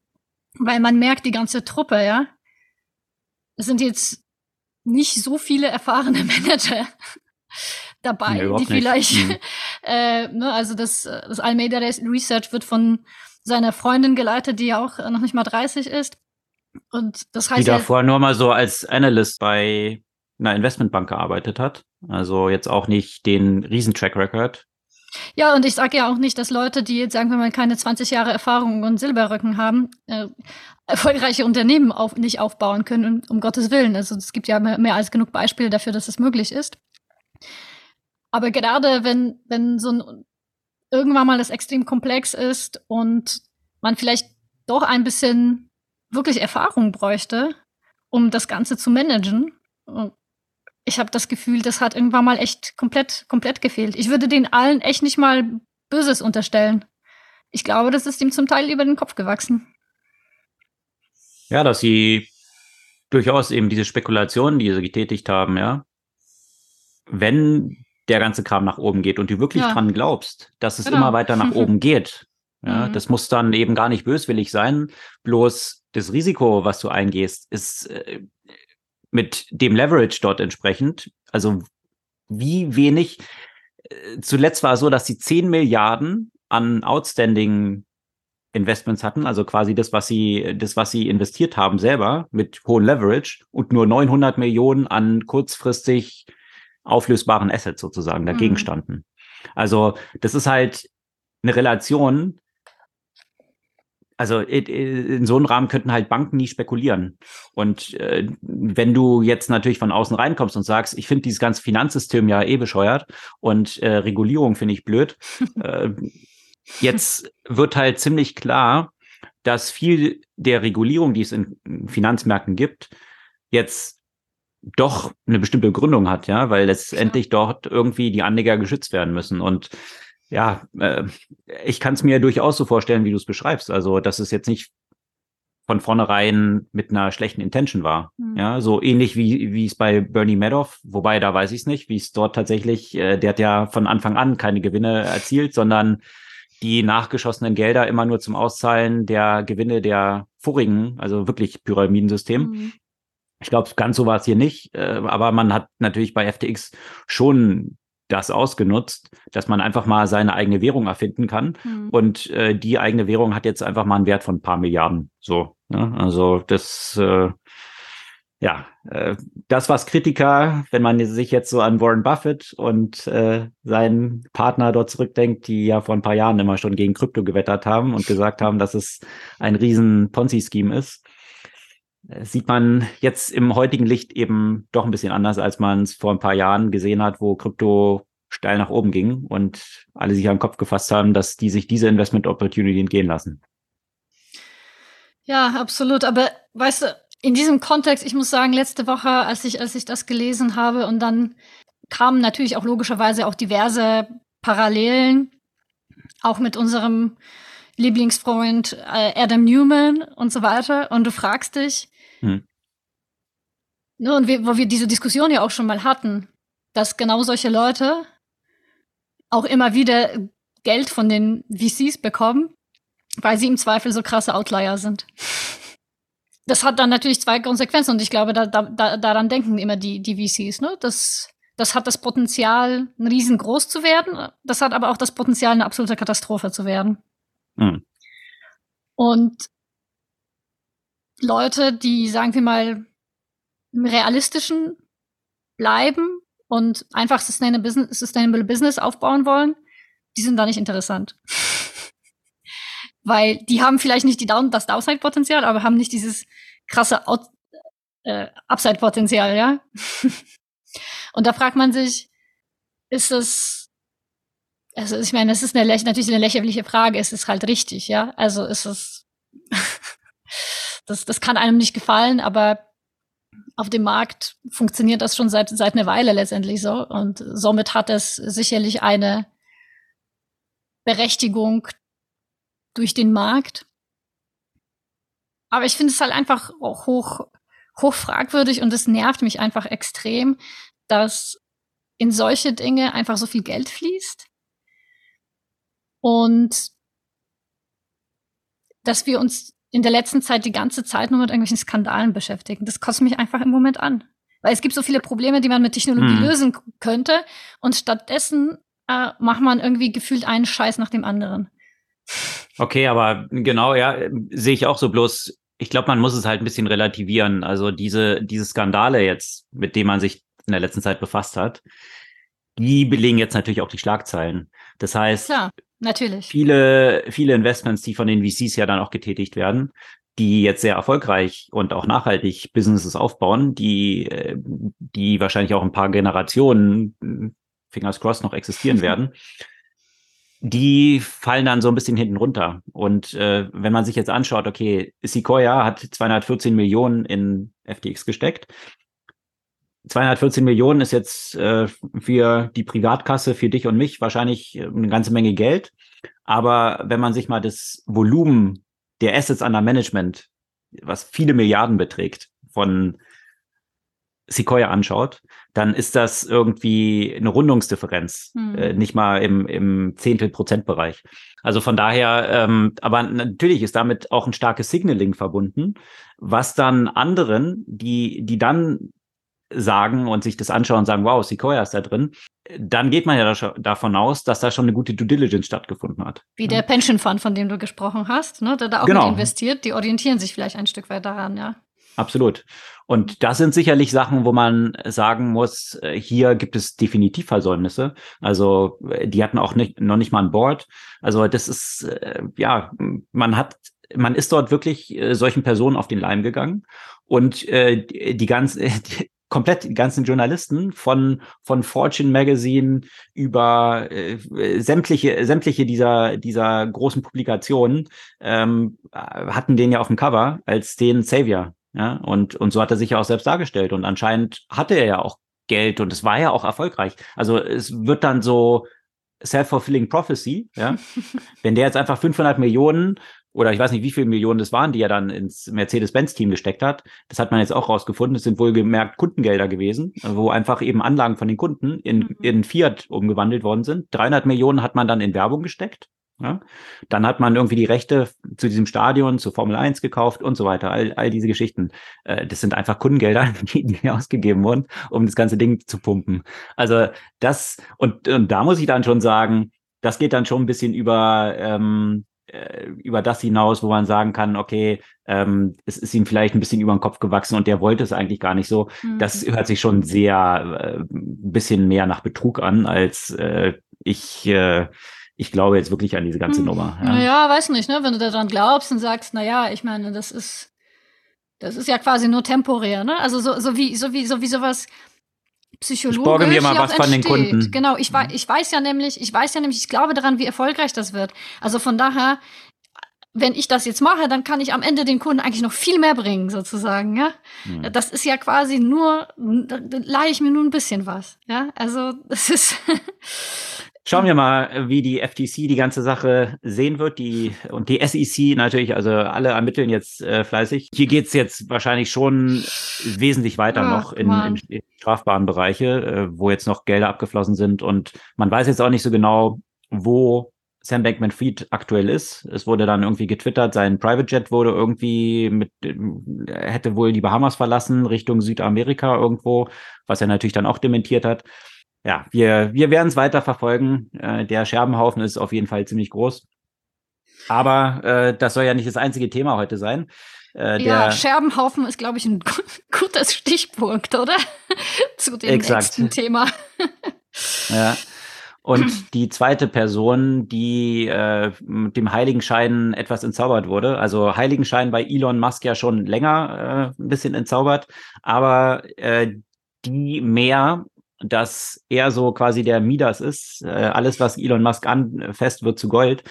Weil man merkt die ganze Truppe, ja. Es sind jetzt nicht so viele erfahrene Manager dabei, nee, die vielleicht, mhm. äh, ne, also das, das Almeida Research wird von seiner Freundin geleitet, die ja auch noch nicht mal 30 ist. Und das heißt. Die davor nur mal so als Analyst bei einer Investmentbank gearbeitet hat. Also jetzt auch nicht den Riesen-Track Record. Ja, und ich sage ja auch nicht, dass Leute, die jetzt, sagen wir mal, keine 20 Jahre Erfahrung und Silberrücken haben, äh, erfolgreiche Unternehmen auf, nicht aufbauen können, um, um Gottes Willen. Also es gibt ja mehr, mehr als genug Beispiele dafür, dass es möglich ist. Aber gerade wenn, wenn so ein irgendwann mal das extrem komplex ist und man vielleicht doch ein bisschen wirklich Erfahrung bräuchte, um das Ganze zu managen. Ich habe das Gefühl, das hat irgendwann mal echt komplett, komplett gefehlt. Ich würde den allen echt nicht mal Böses unterstellen. Ich glaube, das ist ihm zum Teil über den Kopf gewachsen. Ja, dass sie durchaus eben diese Spekulationen, die sie getätigt haben, ja. Wenn der ganze Kram nach oben geht und du wirklich ja. dran glaubst, dass es genau. immer weiter nach oben geht, ja, mhm. das muss dann eben gar nicht böswillig sein. Bloß das Risiko, was du eingehst, ist äh, mit dem Leverage dort entsprechend, also wie wenig, äh, zuletzt war es so, dass sie 10 Milliarden an Outstanding Investments hatten, also quasi das, was sie, das, was sie investiert haben selber mit hohem Leverage und nur 900 Millionen an kurzfristig auflösbaren Assets sozusagen dagegen mhm. standen. Also das ist halt eine Relation, also in so einem Rahmen könnten halt Banken nie spekulieren. Und äh, wenn du jetzt natürlich von außen reinkommst und sagst, ich finde dieses ganze Finanzsystem ja eh bescheuert und äh, Regulierung finde ich blöd, äh, jetzt wird halt ziemlich klar, dass viel der Regulierung, die es in Finanzmärkten gibt, jetzt doch eine bestimmte Begründung hat, ja, weil letztendlich dort irgendwie die Anleger geschützt werden müssen. Und ja, äh, ich kann es mir durchaus so vorstellen, wie du es beschreibst. Also, dass es jetzt nicht von vornherein mit einer schlechten Intention war. Mhm. Ja, so ähnlich wie, wie es bei Bernie Madoff, wobei da weiß ich es nicht, wie es dort tatsächlich, äh, der hat ja von Anfang an keine Gewinne erzielt, sondern die nachgeschossenen Gelder immer nur zum Auszahlen der Gewinne der vorigen, also wirklich Pyramidensystem. Mhm. Ich glaube, ganz so war es hier nicht, äh, aber man hat natürlich bei FTX schon das ausgenutzt, dass man einfach mal seine eigene Währung erfinden kann. Mhm. Und äh, die eigene Währung hat jetzt einfach mal einen Wert von ein paar Milliarden. So, ne? also das, äh, ja, äh, das, was Kritiker, wenn man sich jetzt so an Warren Buffett und äh, seinen Partner dort zurückdenkt, die ja vor ein paar Jahren immer schon gegen Krypto gewettert haben und gesagt haben, dass es ein riesen Ponzi-Scheme ist, sieht man jetzt im heutigen Licht eben doch ein bisschen anders, als man es vor ein paar Jahren gesehen hat, wo Krypto steil nach oben ging und alle sich am Kopf gefasst haben, dass die sich diese Investment Opportunity entgehen lassen. Ja, absolut. Aber weißt du, in diesem Kontext, ich muss sagen, letzte Woche, als ich, als ich das gelesen habe und dann kamen natürlich auch logischerweise auch diverse Parallelen, auch mit unserem Lieblingsfreund äh, Adam Newman und so weiter. Und du fragst dich, hm. Ne, und wir, wo wir diese Diskussion ja auch schon mal hatten, dass genau solche Leute auch immer wieder Geld von den VCs bekommen, weil sie im Zweifel so krasse Outlier sind. Das hat dann natürlich zwei Konsequenzen und ich glaube, da, da, daran denken immer die, die VCs. Ne? Das, das hat das Potenzial, riesengroß zu werden. Das hat aber auch das Potenzial, eine absolute Katastrophe zu werden. Mhm. Und Leute, die, sagen wir mal, im realistischen bleiben und einfach sustainable business, sustainable business aufbauen wollen, die sind da nicht interessant. Weil die haben vielleicht nicht die Down das Downside-Potenzial, aber haben nicht dieses krasse Out äh, Upside-Potenzial, ja. und da fragt man sich, ist es, also ich meine, es ist eine, natürlich eine lächerliche Frage, ist es halt richtig, ja? Also ist es das, das kann einem nicht gefallen, aber auf dem Markt funktioniert das schon seit, seit einer Weile letztendlich so. Und somit hat es sicherlich eine Berechtigung durch den Markt. Aber ich finde es halt einfach hoch, hoch fragwürdig und es nervt mich einfach extrem, dass in solche Dinge einfach so viel Geld fließt. Und dass wir uns in der letzten Zeit die ganze Zeit nur mit irgendwelchen Skandalen beschäftigen. Das kostet mich einfach im Moment an. Weil es gibt so viele Probleme, die man mit Technologie hm. lösen könnte. Und stattdessen äh, macht man irgendwie gefühlt einen Scheiß nach dem anderen. Okay, aber genau, ja, sehe ich auch so. Bloß, ich glaube, man muss es halt ein bisschen relativieren. Also diese, diese Skandale jetzt, mit denen man sich in der letzten Zeit befasst hat, die belegen jetzt natürlich auch die Schlagzeilen. Das heißt, Klar, natürlich. Viele, viele Investments, die von den VCs ja dann auch getätigt werden, die jetzt sehr erfolgreich und auch nachhaltig Businesses aufbauen, die, äh, die wahrscheinlich auch ein paar Generationen, fingers crossed, noch existieren werden, die fallen dann so ein bisschen hinten runter. Und äh, wenn man sich jetzt anschaut, okay, Sequoia hat 214 Millionen in FTX gesteckt. 214 Millionen ist jetzt äh, für die Privatkasse, für dich und mich wahrscheinlich eine ganze Menge Geld. Aber wenn man sich mal das Volumen der Assets under Management, was viele Milliarden beträgt, von Sequoia anschaut, dann ist das irgendwie eine Rundungsdifferenz, hm. äh, nicht mal im, im Zehntel-Prozent-Bereich. Also von daher, ähm, aber natürlich ist damit auch ein starkes Signaling verbunden, was dann anderen, die, die dann sagen und sich das anschauen und sagen, wow, Sequoia ist da drin, dann geht man ja da davon aus, dass da schon eine gute Due Diligence stattgefunden hat. Wie der Pension Fund, von dem du gesprochen hast, ne, der da auch genau. mit investiert, die orientieren sich vielleicht ein Stück weit daran, ja. Absolut. Und das sind sicherlich Sachen, wo man sagen muss, äh, hier gibt es definitiv Versäumnisse. Also äh, die hatten auch nicht, noch nicht mal ein Board. Also das ist, äh, ja, man hat, man ist dort wirklich solchen Personen auf den Leim gegangen. Und äh, die ganze, komplett die ganzen Journalisten von von Fortune Magazine über äh, sämtliche sämtliche dieser dieser großen Publikationen ähm, hatten den ja auf dem Cover als den Savior ja und und so hat er sich ja auch selbst dargestellt und anscheinend hatte er ja auch Geld und es war ja auch erfolgreich. Also es wird dann so self-fulfilling prophecy ja. Wenn der jetzt einfach 500 Millionen oder ich weiß nicht, wie viele Millionen das waren, die er dann ins Mercedes-Benz-Team gesteckt hat. Das hat man jetzt auch rausgefunden. Es sind wohlgemerkt Kundengelder gewesen, wo einfach eben Anlagen von den Kunden in, mhm. in Fiat umgewandelt worden sind. 300 Millionen hat man dann in Werbung gesteckt. Ja? Dann hat man irgendwie die Rechte zu diesem Stadion, zu Formel 1 gekauft und so weiter. All, all diese Geschichten. Äh, das sind einfach Kundengelder, die, die ausgegeben wurden, um das ganze Ding zu pumpen. Also das, und, und da muss ich dann schon sagen, das geht dann schon ein bisschen über ähm, äh, über das hinaus, wo man sagen kann, okay, ähm, es ist ihm vielleicht ein bisschen über den Kopf gewachsen und der wollte es eigentlich gar nicht so. Mhm. Das hört sich schon sehr äh, bisschen mehr nach Betrug an, als äh, ich äh, ich glaube jetzt wirklich an diese ganze hm. Nummer. Ja. Naja, weiß nicht, ne? Wenn du daran glaubst und sagst, naja, ich meine, das ist, das ist ja quasi nur temporär, ne? Also so, so wie, so wie, so wie sowas, psychologisch ich borge mir mal was von den Kunden. Genau, ich, weiß, ich weiß ja nämlich, ich weiß ja nämlich, ich glaube daran, wie erfolgreich das wird. Also von daher, wenn ich das jetzt mache, dann kann ich am Ende den Kunden eigentlich noch viel mehr bringen, sozusagen, ja. Mhm. Das ist ja quasi nur, da leihe ich mir nur ein bisschen was, ja. Also, das ist, Schauen wir mal, wie die FTC die ganze Sache sehen wird. Die und die SEC natürlich, also alle ermitteln jetzt äh, fleißig. Hier geht's jetzt wahrscheinlich schon wesentlich weiter ja, noch in, in, in, strafbaren Bereiche, äh, wo jetzt noch Gelder abgeflossen sind. Und man weiß jetzt auch nicht so genau, wo Sam Bankman-Fried aktuell ist. Es wurde dann irgendwie getwittert, sein Private Jet wurde irgendwie mit, hätte wohl die Bahamas verlassen, Richtung Südamerika irgendwo, was er natürlich dann auch dementiert hat ja, wir, wir werden es weiter verfolgen. Äh, der Scherbenhaufen ist auf jeden Fall ziemlich groß. Aber äh, das soll ja nicht das einzige Thema heute sein. Äh, ja, Scherbenhaufen ist, glaube ich, ein gutes Stichpunkt, oder? Zu dem exakt. nächsten Thema. ja. Und die zweite Person, die äh, mit dem Heiligenschein etwas entzaubert wurde, also Heiligenschein bei Elon Musk ja schon länger äh, ein bisschen entzaubert, aber äh, die mehr dass er so quasi der Midas ist. Äh, alles, was Elon Musk anfasst, wird zu Gold.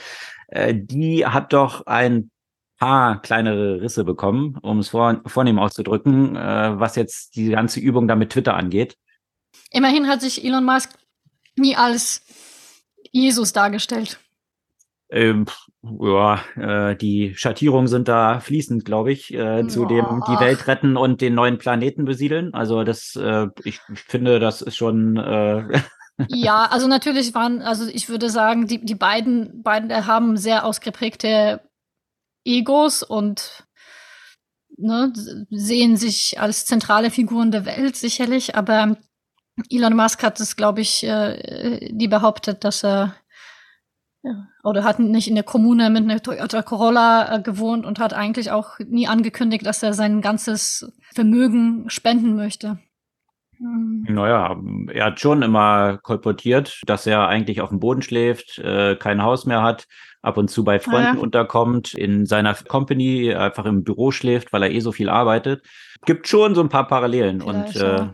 Äh, die hat doch ein paar kleinere Risse bekommen, um es vor, vornehm auszudrücken, äh, was jetzt die ganze Übung da mit Twitter angeht. Immerhin hat sich Elon Musk nie als Jesus dargestellt. Ähm, ja, äh, die Schattierungen sind da fließend, glaube ich, äh, zu dem die Welt retten und den neuen Planeten besiedeln. Also das, äh, ich, ich finde, das ist schon. Äh ja, also natürlich waren, also ich würde sagen, die, die beiden, beiden haben sehr ausgeprägte Egos und ne, sehen sich als zentrale Figuren der Welt sicherlich, aber Elon Musk hat es, glaube ich, äh, die behauptet, dass er ja, oder hat nicht in der Kommune mit einer Toyota Corolla äh, gewohnt und hat eigentlich auch nie angekündigt, dass er sein ganzes Vermögen spenden möchte. Mhm. Naja, er hat schon immer kolportiert, dass er eigentlich auf dem Boden schläft, äh, kein Haus mehr hat, ab und zu bei Freunden ja. unterkommt, in seiner Company einfach im Büro schläft, weil er eh so viel arbeitet. Gibt schon so ein paar Parallelen Vielleicht, und äh,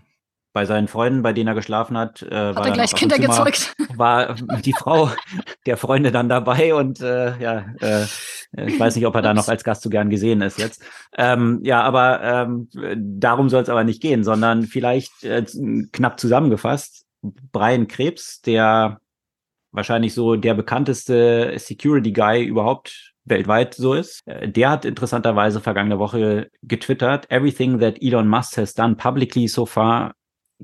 bei seinen Freunden, bei denen er geschlafen hat, äh, hat war er gleich Kinder gezeugt. War die Frau der Freunde dann dabei und äh, ja, äh, ich weiß nicht, ob er da noch als Gast so gern gesehen ist jetzt. Ähm, ja, aber ähm, darum soll es aber nicht gehen, sondern vielleicht äh, knapp zusammengefasst, Brian Krebs, der wahrscheinlich so der bekannteste Security Guy überhaupt weltweit so ist. Äh, der hat interessanterweise vergangene Woche getwittert, everything that Elon Musk has done publicly so far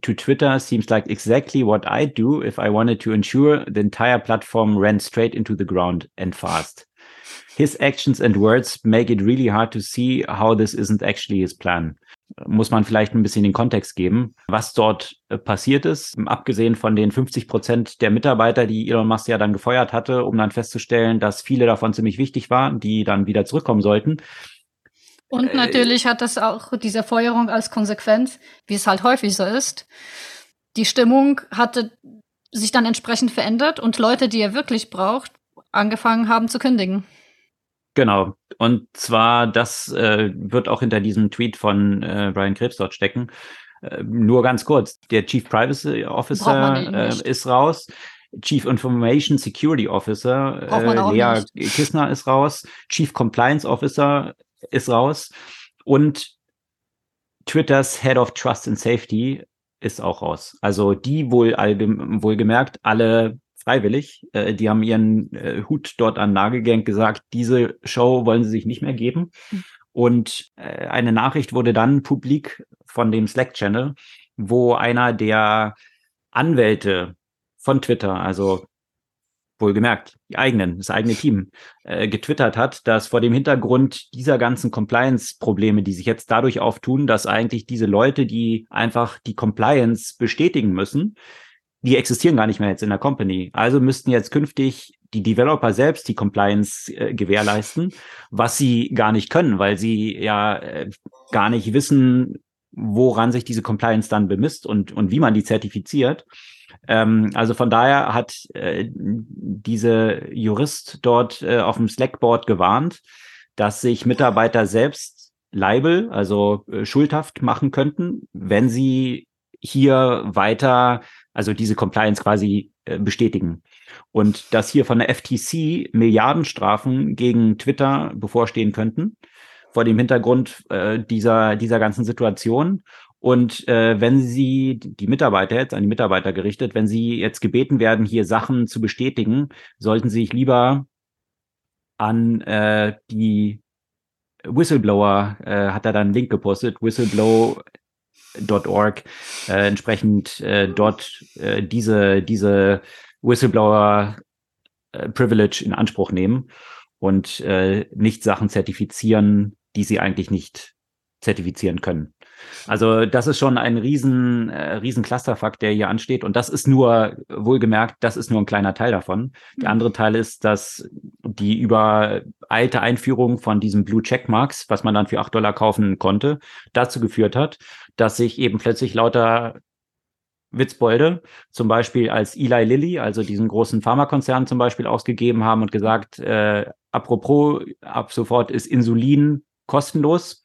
to Twitter seems like exactly what I do if I wanted to ensure the entire platform ran straight into the ground and fast. His actions and words make it really hard to see how this isn't actually his plan. Muss man vielleicht ein bisschen den Kontext geben, was dort äh, passiert ist. Abgesehen von den 50 Prozent der Mitarbeiter, die Elon Musk ja dann gefeuert hatte, um dann festzustellen, dass viele davon ziemlich wichtig waren, die dann wieder zurückkommen sollten, und äh, natürlich hat das auch diese Feuerung als Konsequenz, wie es halt häufig so ist. Die Stimmung hatte sich dann entsprechend verändert und Leute, die er wirklich braucht, angefangen haben zu kündigen. Genau. Und zwar, das äh, wird auch hinter diesem Tweet von äh, Brian Krebs dort stecken. Äh, nur ganz kurz. Der Chief Privacy Officer äh, ist raus. Chief Information Security Officer, äh, Lea nicht. Kissner ist raus. Chief Compliance Officer ist raus. Und Twitters Head of Trust and Safety ist auch raus. Also die wohl wohlgemerkt alle freiwillig. Äh, die haben ihren äh, Hut dort an Nagel gehängt, gesagt, diese Show wollen sie sich nicht mehr geben. Mhm. Und äh, eine Nachricht wurde dann publik von dem Slack-Channel, wo einer der Anwälte von Twitter, also wohlgemerkt, die eigenen, das eigene Team, äh, getwittert hat, dass vor dem Hintergrund dieser ganzen Compliance-Probleme, die sich jetzt dadurch auftun, dass eigentlich diese Leute, die einfach die Compliance bestätigen müssen, die existieren gar nicht mehr jetzt in der Company. Also müssten jetzt künftig die Developer selbst die Compliance äh, gewährleisten, was sie gar nicht können, weil sie ja äh, gar nicht wissen, woran sich diese Compliance dann bemisst und, und wie man die zertifiziert. Ähm, also von daher hat äh, diese Jurist dort äh, auf dem Slackboard gewarnt, dass sich Mitarbeiter selbst Leibel, also äh, schuldhaft machen könnten, wenn sie hier weiter, also diese Compliance quasi äh, bestätigen. Und dass hier von der FTC Milliardenstrafen gegen Twitter bevorstehen könnten, vor dem Hintergrund äh, dieser, dieser ganzen Situation. Und äh, wenn Sie, die Mitarbeiter jetzt an die Mitarbeiter gerichtet, wenn Sie jetzt gebeten werden, hier Sachen zu bestätigen, sollten Sie sich lieber an äh, die Whistleblower, äh, hat er dann einen Link gepostet, whistleblow.org, äh, entsprechend äh, dort äh, diese, diese Whistleblower äh, Privilege in Anspruch nehmen und äh, nicht Sachen zertifizieren, die sie eigentlich nicht zertifizieren können. Also das ist schon ein riesen, äh, riesen Clusterfakt, der hier ansteht. Und das ist nur, wohlgemerkt, das ist nur ein kleiner Teil davon. Der andere Teil ist, dass die übereilte Einführung von diesem Blue Checkmarks, was man dann für acht Dollar kaufen konnte, dazu geführt hat, dass sich eben plötzlich lauter Witzbolde, zum Beispiel als Eli Lilly, also diesen großen Pharmakonzern zum Beispiel ausgegeben haben und gesagt, äh, apropos, ab sofort ist Insulin kostenlos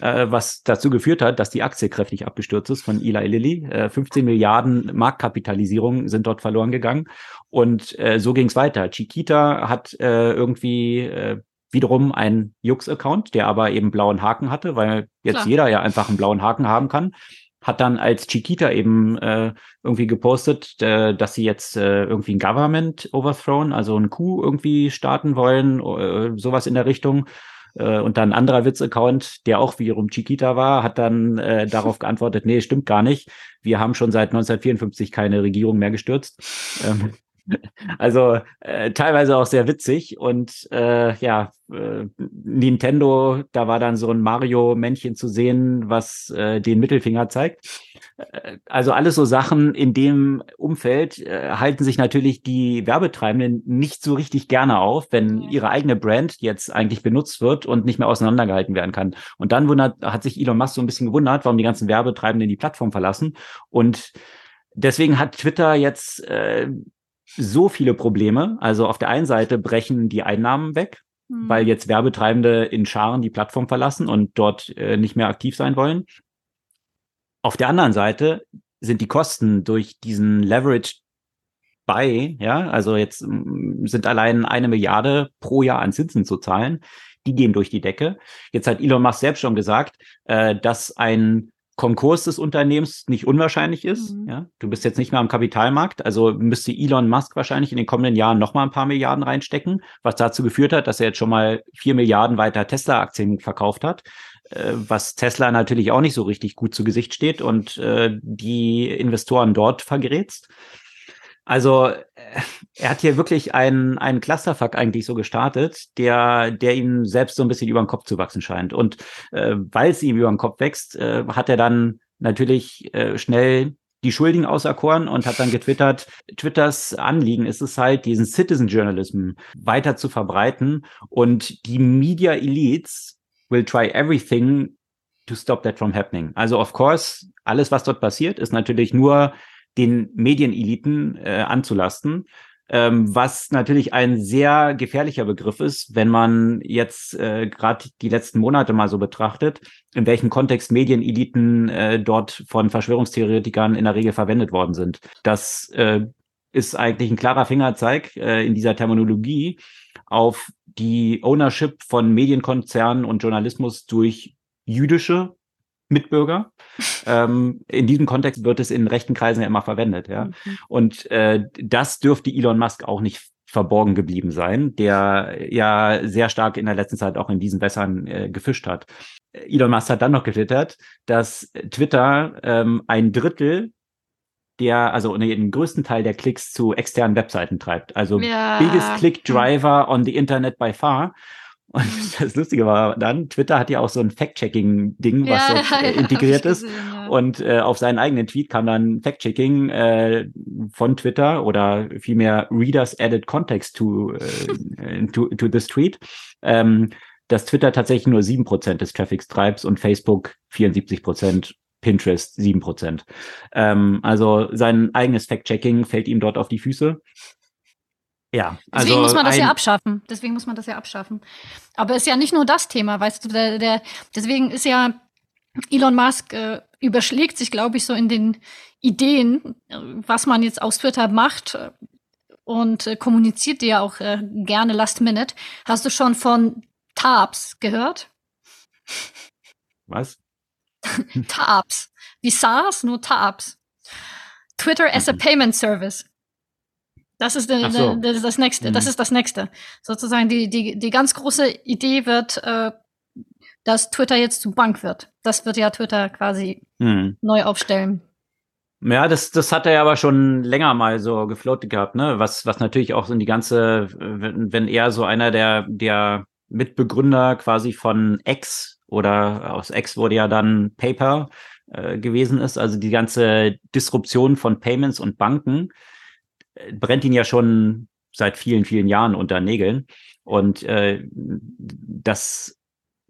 äh, was dazu geführt hat, dass die Aktie kräftig abgestürzt ist von Eli Lilly. Äh, 15 Milliarden Marktkapitalisierung sind dort verloren gegangen. Und äh, so ging es weiter. Chiquita hat äh, irgendwie äh, wiederum einen Jux-Account, der aber eben blauen Haken hatte, weil jetzt Klar. jeder ja einfach einen blauen Haken haben kann. hat dann als Chiquita eben äh, irgendwie gepostet, äh, dass sie jetzt äh, irgendwie ein Government overthrown, also ein Coup irgendwie starten wollen, äh, sowas in der Richtung. Äh, und dann ein anderer Witz-Account, der auch wiederum Chiquita war, hat dann äh, darauf geantwortet, nee, stimmt gar nicht. Wir haben schon seit 1954 keine Regierung mehr gestürzt. Ähm, also äh, teilweise auch sehr witzig und äh, ja, äh, Nintendo, da war dann so ein Mario-Männchen zu sehen, was äh, den Mittelfinger zeigt. Äh, also alles so Sachen in dem Umfeld äh, halten sich natürlich die Werbetreibenden nicht so richtig gerne auf, wenn ihre eigene Brand jetzt eigentlich benutzt wird und nicht mehr auseinandergehalten werden kann. Und dann wundert, hat sich Elon Musk so ein bisschen gewundert, warum die ganzen Werbetreibenden die Plattform verlassen und Deswegen hat Twitter jetzt äh, so viele Probleme. Also auf der einen Seite brechen die Einnahmen weg, mhm. weil jetzt Werbetreibende in Scharen die Plattform verlassen und dort äh, nicht mehr aktiv sein wollen. Auf der anderen Seite sind die Kosten durch diesen Leverage bei, ja, also jetzt mm, sind allein eine Milliarde pro Jahr an Zinsen zu zahlen. Die gehen durch die Decke. Jetzt hat Elon Musk selbst schon gesagt, äh, dass ein Konkurs des Unternehmens nicht unwahrscheinlich ist. Mhm. Ja, du bist jetzt nicht mehr am Kapitalmarkt, also müsste Elon Musk wahrscheinlich in den kommenden Jahren noch mal ein paar Milliarden reinstecken, was dazu geführt hat, dass er jetzt schon mal vier Milliarden weiter Tesla-Aktien verkauft hat, äh, was Tesla natürlich auch nicht so richtig gut zu Gesicht steht und äh, die Investoren dort vergrätzt. Also äh, er hat hier wirklich einen, einen Clusterfuck eigentlich so gestartet, der, der ihm selbst so ein bisschen über den Kopf zu wachsen scheint. Und äh, weil es ihm über den Kopf wächst, äh, hat er dann natürlich äh, schnell die Schuldigen auserkoren und hat dann getwittert, Twitters Anliegen ist es halt, diesen Citizen Journalism weiter zu verbreiten und die Media Elites will try everything to stop that from happening. Also of course, alles, was dort passiert, ist natürlich nur den Medieneliten äh, anzulasten, ähm, was natürlich ein sehr gefährlicher Begriff ist, wenn man jetzt äh, gerade die letzten Monate mal so betrachtet, in welchem Kontext Medieneliten äh, dort von Verschwörungstheoretikern in der Regel verwendet worden sind. Das äh, ist eigentlich ein klarer Fingerzeig äh, in dieser Terminologie auf die Ownership von Medienkonzernen und Journalismus durch jüdische Mitbürger. ähm, in diesem Kontext wird es in rechten Kreisen ja immer verwendet. Ja? Mhm. Und äh, das dürfte Elon Musk auch nicht verborgen geblieben sein, der ja sehr stark in der letzten Zeit auch in diesen Wässern äh, gefischt hat. Elon Musk hat dann noch getwittert, dass Twitter ähm, ein Drittel der, also den größten Teil der Klicks zu externen Webseiten treibt. Also ja. biggest click driver on the Internet by far. Und das Lustige war dann, Twitter hat ja auch so ein Fact-Checking-Ding, was ja, dort, äh, integriert ist. Gesehen, ja. Und äh, auf seinen eigenen Tweet kam dann Fact-Checking äh, von Twitter oder vielmehr Readers added context to, äh, to, to this tweet. Ähm, dass Twitter tatsächlich nur sieben Prozent des Traffics treibt und Facebook 74 Prozent, Pinterest sieben Prozent. Ähm, also sein eigenes Fact-Checking fällt ihm dort auf die Füße. Ja, also deswegen muss man das ja abschaffen. Deswegen muss man das ja abschaffen. Aber es ist ja nicht nur das Thema, weißt du, der, der deswegen ist ja Elon Musk äh, überschlägt sich, glaube ich, so in den Ideen, was man jetzt aus Twitter macht äh, und äh, kommuniziert dir auch äh, gerne last minute. Hast du schon von Tabs gehört? Was? Tabs. Wie SaaS, nur Tabs. Twitter as a mhm. Payment Service. Das ist, de, so. de, das nächste. Mhm. Das ist das nächste. Sozusagen die, die, die ganz große Idee wird, äh, dass Twitter jetzt zu Bank wird. Das wird ja Twitter quasi mhm. neu aufstellen. Ja, das, das hat er aber schon länger mal so gefloatet gehabt, ne? Was, was natürlich auch so in die ganze, wenn, wenn er so einer der, der Mitbegründer quasi von X oder aus X wurde ja dann Paper äh, gewesen ist, also die ganze Disruption von Payments und Banken, brennt ihn ja schon seit vielen, vielen Jahren unter Nägeln. Und äh, das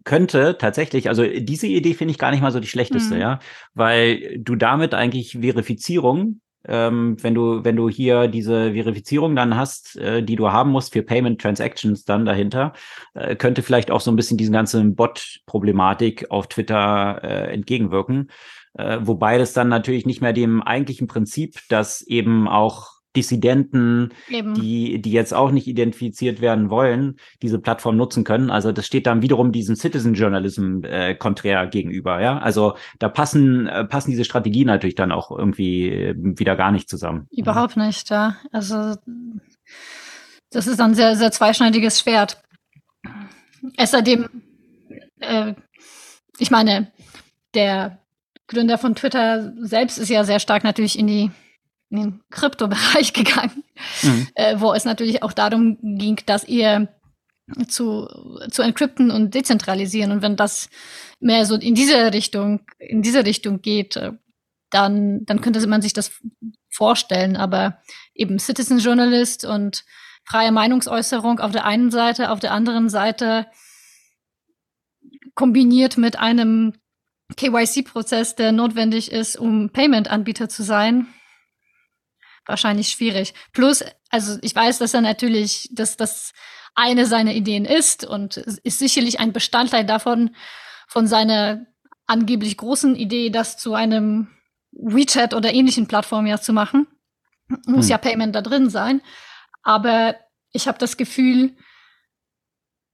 könnte tatsächlich, also diese Idee finde ich gar nicht mal so die schlechteste, mhm. ja, weil du damit eigentlich Verifizierung, ähm, wenn du, wenn du hier diese Verifizierung dann hast, äh, die du haben musst für Payment Transactions dann dahinter, äh, könnte vielleicht auch so ein bisschen diesen ganzen Bot-Problematik auf Twitter äh, entgegenwirken. Äh, wobei das dann natürlich nicht mehr dem eigentlichen Prinzip, dass eben auch Dissidenten, die, die jetzt auch nicht identifiziert werden wollen, diese Plattform nutzen können. Also das steht dann wiederum diesem Citizen Journalism äh, konträr gegenüber. Ja, also da passen äh, passen diese Strategien natürlich dann auch irgendwie äh, wieder gar nicht zusammen. Überhaupt nicht, ja. Also das ist ein sehr sehr zweischneidiges Schwert. Außerdem, äh, ich meine, der Gründer von Twitter selbst ist ja sehr stark natürlich in die in den Kryptobereich gegangen, mhm. äh, wo es natürlich auch darum ging, dass ihr zu, zu encrypten und dezentralisieren. Und wenn das mehr so in diese Richtung, in diese Richtung geht, äh, dann, dann könnte man sich das vorstellen. Aber eben Citizen Journalist und freie Meinungsäußerung auf der einen Seite, auf der anderen Seite kombiniert mit einem KYC-Prozess, der notwendig ist, um Payment-Anbieter zu sein, wahrscheinlich schwierig. Plus, also ich weiß, dass er natürlich, dass das eine seiner Ideen ist und ist sicherlich ein Bestandteil davon, von seiner angeblich großen Idee, das zu einem WeChat oder ähnlichen Plattform ja zu machen. Muss hm. ja Payment da drin sein. Aber ich habe das Gefühl,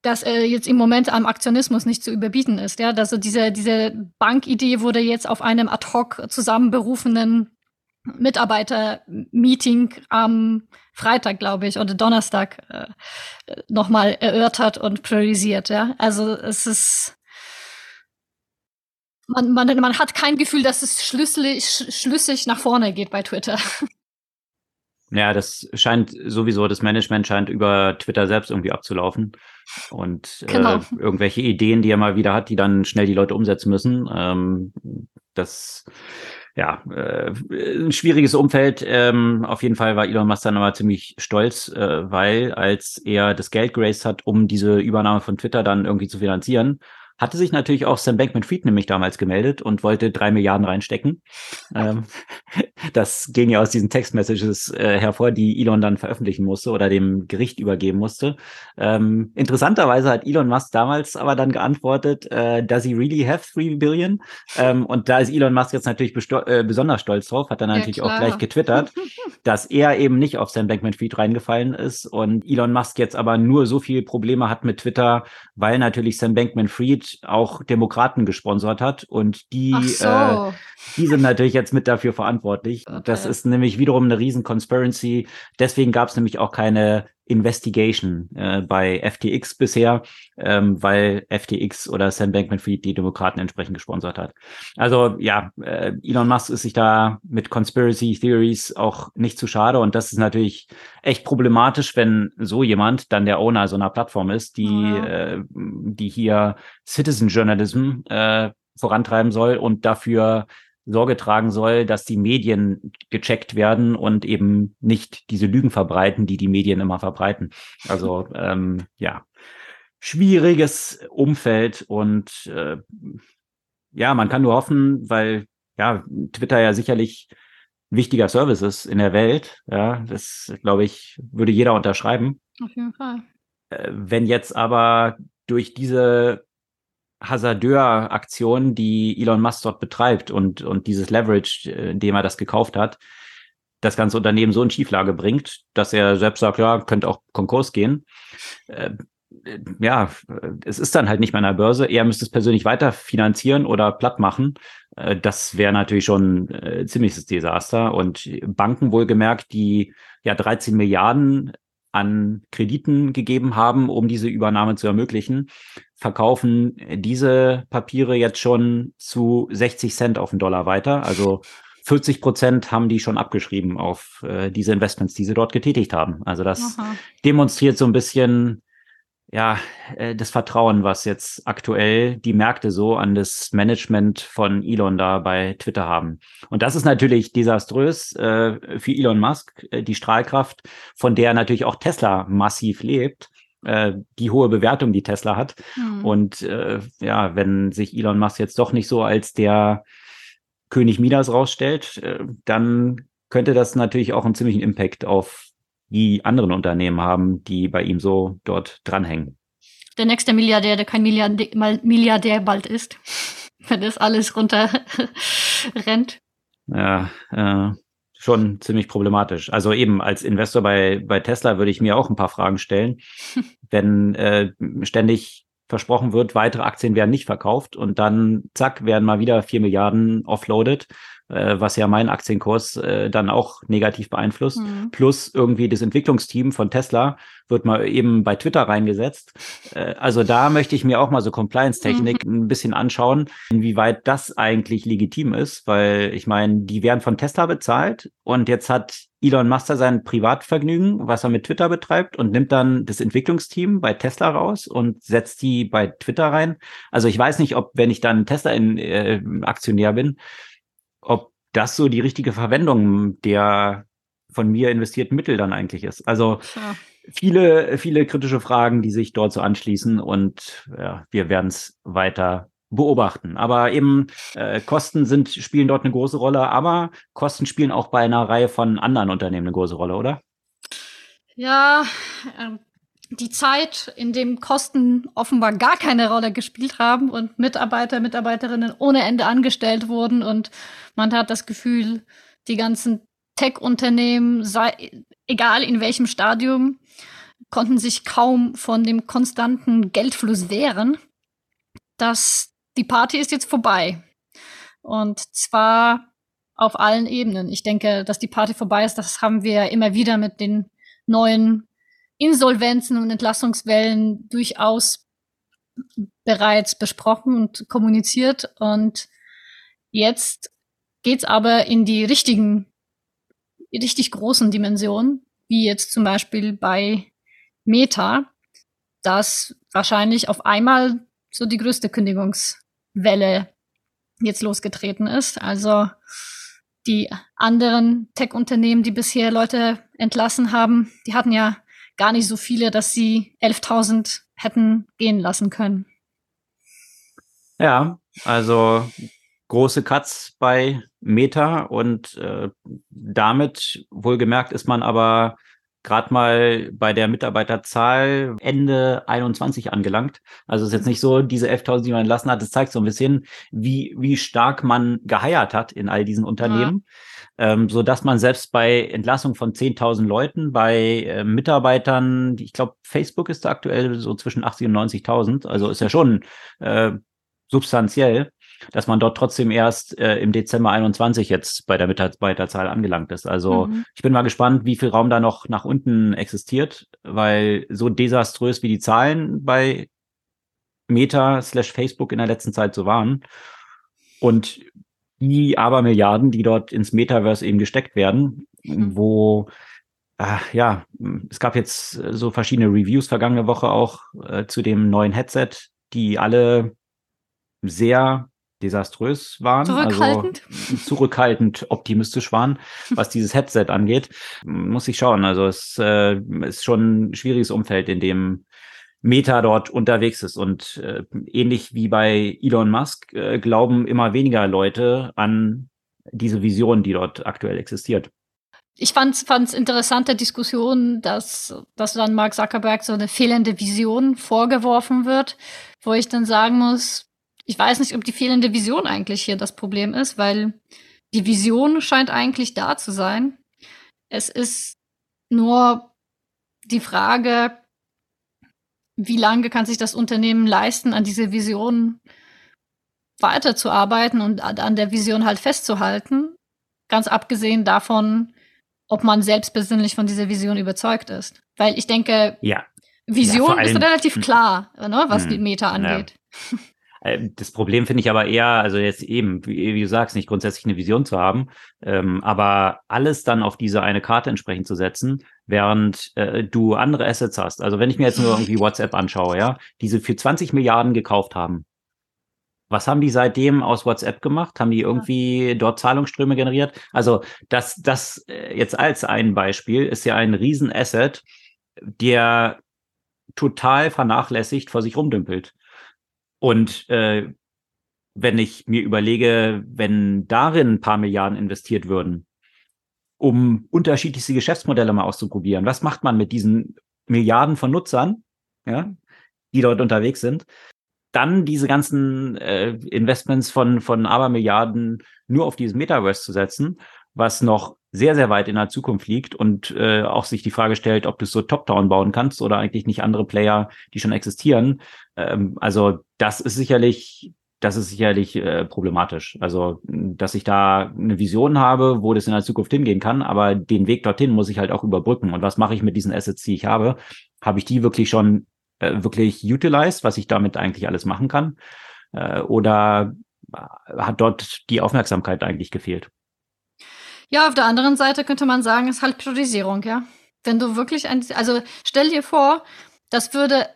dass er jetzt im Moment am Aktionismus nicht zu überbieten ist. Ja, also diese, diese Bankidee wurde jetzt auf einem ad hoc zusammenberufenen Mitarbeiter-Meeting am Freitag, glaube ich, oder Donnerstag äh, nochmal erörtert und priorisiert. Ja, also es ist man, man, man hat kein Gefühl, dass es schlüssig, schlüssig nach vorne geht bei Twitter. Ja, das scheint sowieso, das Management scheint über Twitter selbst irgendwie abzulaufen. Und genau. äh, irgendwelche Ideen, die er mal wieder hat, die dann schnell die Leute umsetzen müssen. Ähm, das ja, äh, ein schwieriges Umfeld. Ähm, auf jeden Fall war Elon Musk dann aber ziemlich stolz, äh, weil als er das Geld geraced hat, um diese Übernahme von Twitter dann irgendwie zu finanzieren, hatte sich natürlich auch Sam Bankman-Fried nämlich damals gemeldet und wollte drei Milliarden reinstecken. Ähm, das ging ja aus diesen Textmessages äh, hervor, die Elon dann veröffentlichen musste oder dem Gericht übergeben musste. Ähm, interessanterweise hat Elon Musk damals aber dann geantwortet, äh, does he really have three billion? Ähm, und da ist Elon Musk jetzt natürlich äh, besonders stolz drauf, hat dann natürlich ja, auch gleich getwittert, dass er eben nicht auf Sam Bankman-Fried reingefallen ist und Elon Musk jetzt aber nur so viel Probleme hat mit Twitter, weil natürlich Sam Bankman-Fried auch Demokraten gesponsert hat und die, so. äh, die sind natürlich jetzt mit dafür verantwortlich. Okay. Das ist nämlich wiederum eine riesen Conspiracy. Deswegen gab es nämlich auch keine Investigation äh, bei FTX bisher, ähm, weil FTX oder Sam Bankman-Fried die Demokraten entsprechend gesponsert hat. Also ja, äh, Elon Musk ist sich da mit Conspiracy Theories auch nicht zu schade und das ist natürlich echt problematisch, wenn so jemand dann der Owner so einer Plattform ist, die ja. äh, die hier Citizen Journalism äh, vorantreiben soll und dafür Sorge tragen soll, dass die Medien gecheckt werden und eben nicht diese Lügen verbreiten, die die Medien immer verbreiten. Also ähm, ja, schwieriges Umfeld und äh, ja, man kann nur hoffen, weil ja Twitter ja sicherlich wichtiger Service ist in der Welt. Ja, das glaube ich würde jeder unterschreiben. Auf jeden Fall. Äh, wenn jetzt aber durch diese Hasardeur-Aktion, die Elon Musk dort betreibt und, und dieses Leverage, äh, indem er das gekauft hat, das ganze Unternehmen so in Schieflage bringt, dass er selbst sagt, ja, könnte auch Konkurs gehen. Äh, ja, es ist dann halt nicht mehr an der Börse. Er müsste es persönlich weiter finanzieren oder platt machen. Äh, das wäre natürlich schon äh, ziemliches Desaster. Und Banken wohlgemerkt, die ja 13 Milliarden an Krediten gegeben haben, um diese Übernahme zu ermöglichen, verkaufen diese Papiere jetzt schon zu 60 Cent auf den Dollar weiter. Also 40 Prozent haben die schon abgeschrieben auf äh, diese Investments, die sie dort getätigt haben. Also das Aha. demonstriert so ein bisschen ja, äh, das Vertrauen, was jetzt aktuell die Märkte so an das Management von Elon da bei Twitter haben. Und das ist natürlich desaströs äh, für Elon Musk, äh, die Strahlkraft, von der natürlich auch Tesla massiv lebt, äh, die hohe Bewertung, die Tesla hat. Mhm. Und äh, ja, wenn sich Elon Musk jetzt doch nicht so als der König Midas rausstellt, äh, dann könnte das natürlich auch einen ziemlichen Impact auf die anderen Unternehmen haben, die bei ihm so dort dranhängen. Der nächste Milliardär, der kein Milliardär, Milliardär bald ist, wenn das alles runter rennt. Ja, äh, schon ziemlich problematisch. Also eben als Investor bei, bei Tesla würde ich mir auch ein paar Fragen stellen, wenn äh, ständig versprochen wird, weitere Aktien werden nicht verkauft und dann zack, werden mal wieder vier Milliarden offloaded äh, was ja meinen Aktienkurs äh, dann auch negativ beeinflusst. Mhm. Plus irgendwie das Entwicklungsteam von Tesla wird mal eben bei Twitter reingesetzt. Äh, also da möchte ich mir auch mal so Compliance-Technik mhm. ein bisschen anschauen, inwieweit das eigentlich legitim ist, weil ich meine, die werden von Tesla bezahlt und jetzt hat Elon Musk sein Privatvergnügen, was er mit Twitter betreibt und nimmt dann das Entwicklungsteam bei Tesla raus und setzt die bei Twitter rein. Also ich weiß nicht, ob, wenn ich dann Tesla-Aktionär äh, bin, ob das so die richtige Verwendung der von mir investierten Mittel dann eigentlich ist. Also ja. viele, viele kritische Fragen, die sich dort so anschließen und ja, wir werden es weiter beobachten. Aber eben äh, Kosten sind, spielen dort eine große Rolle, aber Kosten spielen auch bei einer Reihe von anderen Unternehmen eine große Rolle, oder? Ja, ähm, die Zeit, in dem Kosten offenbar gar keine Rolle gespielt haben und Mitarbeiter, Mitarbeiterinnen ohne Ende angestellt wurden und man hat das Gefühl, die ganzen Tech-Unternehmen, egal in welchem Stadium, konnten sich kaum von dem konstanten Geldfluss wehren. dass die Party ist jetzt vorbei. Und zwar auf allen Ebenen. Ich denke, dass die Party vorbei ist, das haben wir immer wieder mit den neuen Insolvenzen und Entlassungswellen durchaus bereits besprochen und kommuniziert. Und jetzt geht's aber in die richtigen, richtig großen Dimensionen, wie jetzt zum Beispiel bei Meta, dass wahrscheinlich auf einmal so die größte Kündigungswelle jetzt losgetreten ist. Also die anderen Tech-Unternehmen, die bisher Leute entlassen haben, die hatten ja gar nicht so viele, dass sie 11.000 hätten gehen lassen können. Ja, also große Cuts bei Meta und äh, damit wohlgemerkt ist man aber gerade mal bei der Mitarbeiterzahl Ende 21 angelangt. Also es ist jetzt nicht so, diese 11.000, die man entlassen hat, das zeigt so ein bisschen, wie, wie stark man geheiert hat in all diesen Unternehmen. Ja ähm, so dass man selbst bei Entlassung von 10.000 Leuten, bei äh, Mitarbeitern, ich glaube, Facebook ist da aktuell so zwischen 80 und 90.000, also ist ja schon äh, substanziell, dass man dort trotzdem erst äh, im Dezember 21 jetzt bei der Mitarbeiterzahl angelangt ist. Also mhm. ich bin mal gespannt, wie viel Raum da noch nach unten existiert, weil so desaströs wie die Zahlen bei Meta slash Facebook in der letzten Zeit so waren und die Abermilliarden, die dort ins Metaverse eben gesteckt werden, mhm. wo äh, ja, es gab jetzt so verschiedene Reviews vergangene Woche auch äh, zu dem neuen Headset, die alle sehr desaströs waren, zurückhaltend. also zurückhaltend optimistisch waren, was dieses Headset angeht. Muss ich schauen. Also es äh, ist schon ein schwieriges Umfeld, in dem Meta dort unterwegs ist. Und äh, ähnlich wie bei Elon Musk äh, glauben immer weniger Leute an diese Vision, die dort aktuell existiert. Ich fand es interessante Diskussion, dass, dass dann Mark Zuckerberg so eine fehlende Vision vorgeworfen wird, wo ich dann sagen muss, ich weiß nicht, ob die fehlende Vision eigentlich hier das Problem ist, weil die Vision scheint eigentlich da zu sein. Es ist nur die Frage, wie lange kann sich das Unternehmen leisten, an diese Vision weiterzuarbeiten und an der Vision halt festzuhalten? Ganz abgesehen davon, ob man selbst persönlich von dieser Vision überzeugt ist. Weil ich denke, ja. Vision ja, ist relativ hm. klar, ne, was hm. die Meta angeht. Ja. Äh, das Problem finde ich aber eher, also jetzt eben, wie, wie, du sagst, nicht grundsätzlich eine Vision zu haben, ähm, aber alles dann auf diese eine Karte entsprechend zu setzen, während äh, du andere Assets hast. Also wenn ich mir jetzt nur irgendwie WhatsApp anschaue, ja, diese für 20 Milliarden gekauft haben. Was haben die seitdem aus WhatsApp gemacht? Haben die irgendwie dort Zahlungsströme generiert? Also das, das äh, jetzt als ein Beispiel ist ja ein Riesenasset, der total vernachlässigt vor sich rumdümpelt. Und äh, wenn ich mir überlege, wenn darin ein paar Milliarden investiert würden, um unterschiedlichste Geschäftsmodelle mal auszuprobieren, was macht man mit diesen Milliarden von Nutzern, ja, die dort unterwegs sind, dann diese ganzen äh, Investments von, von Abermilliarden nur auf dieses Metaverse zu setzen, was noch sehr, sehr weit in der Zukunft liegt und äh, auch sich die Frage stellt, ob du es so top-down bauen kannst oder eigentlich nicht andere Player, die schon existieren. Ähm, also das ist sicherlich, das ist sicherlich äh, problematisch. Also, dass ich da eine Vision habe, wo das in der Zukunft hingehen kann, aber den Weg dorthin muss ich halt auch überbrücken. Und was mache ich mit diesen Assets, die ich habe? Habe ich die wirklich schon äh, wirklich utilized, was ich damit eigentlich alles machen kann? Äh, oder hat dort die Aufmerksamkeit eigentlich gefehlt? Ja, auf der anderen Seite könnte man sagen, ist halt Priorisierung, ja. Wenn du wirklich ein, also stell dir vor, das würde,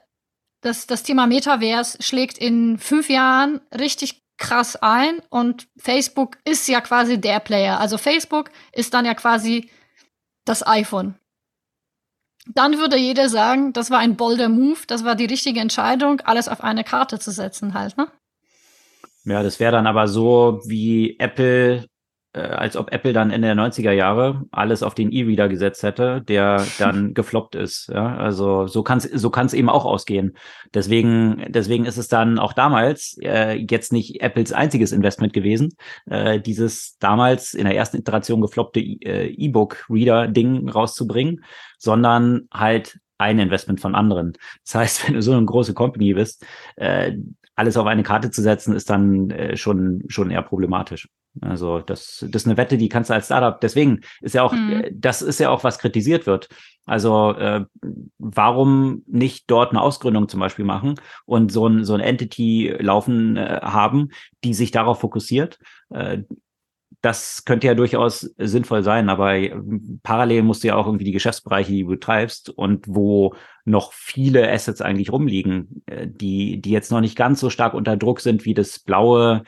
das, das Thema Metaverse schlägt in fünf Jahren richtig krass ein und Facebook ist ja quasi der Player. Also Facebook ist dann ja quasi das iPhone. Dann würde jeder sagen, das war ein bolder Move, das war die richtige Entscheidung, alles auf eine Karte zu setzen halt, ne? Ja, das wäre dann aber so, wie Apple äh, als ob Apple dann Ende der 90er Jahre alles auf den E-Reader gesetzt hätte, der dann gefloppt ist. Ja? Also so kann es so kann's eben auch ausgehen. Deswegen, deswegen ist es dann auch damals äh, jetzt nicht Apples einziges Investment gewesen, äh, dieses damals in der ersten Iteration gefloppte äh, E-Book-Reader-Ding rauszubringen, sondern halt ein Investment von anderen. Das heißt, wenn du so eine große Company bist, äh, alles auf eine Karte zu setzen, ist dann äh, schon, schon eher problematisch. Also das, das ist eine Wette, die kannst du als Startup. Deswegen ist ja auch, mhm. das ist ja auch was kritisiert wird. Also äh, warum nicht dort eine Ausgründung zum Beispiel machen und so ein so ein Entity laufen äh, haben, die sich darauf fokussiert? Äh, das könnte ja durchaus sinnvoll sein, aber äh, parallel musst du ja auch irgendwie die Geschäftsbereiche, die du betreibst und wo noch viele Assets eigentlich rumliegen, äh, die, die jetzt noch nicht ganz so stark unter Druck sind wie das blaue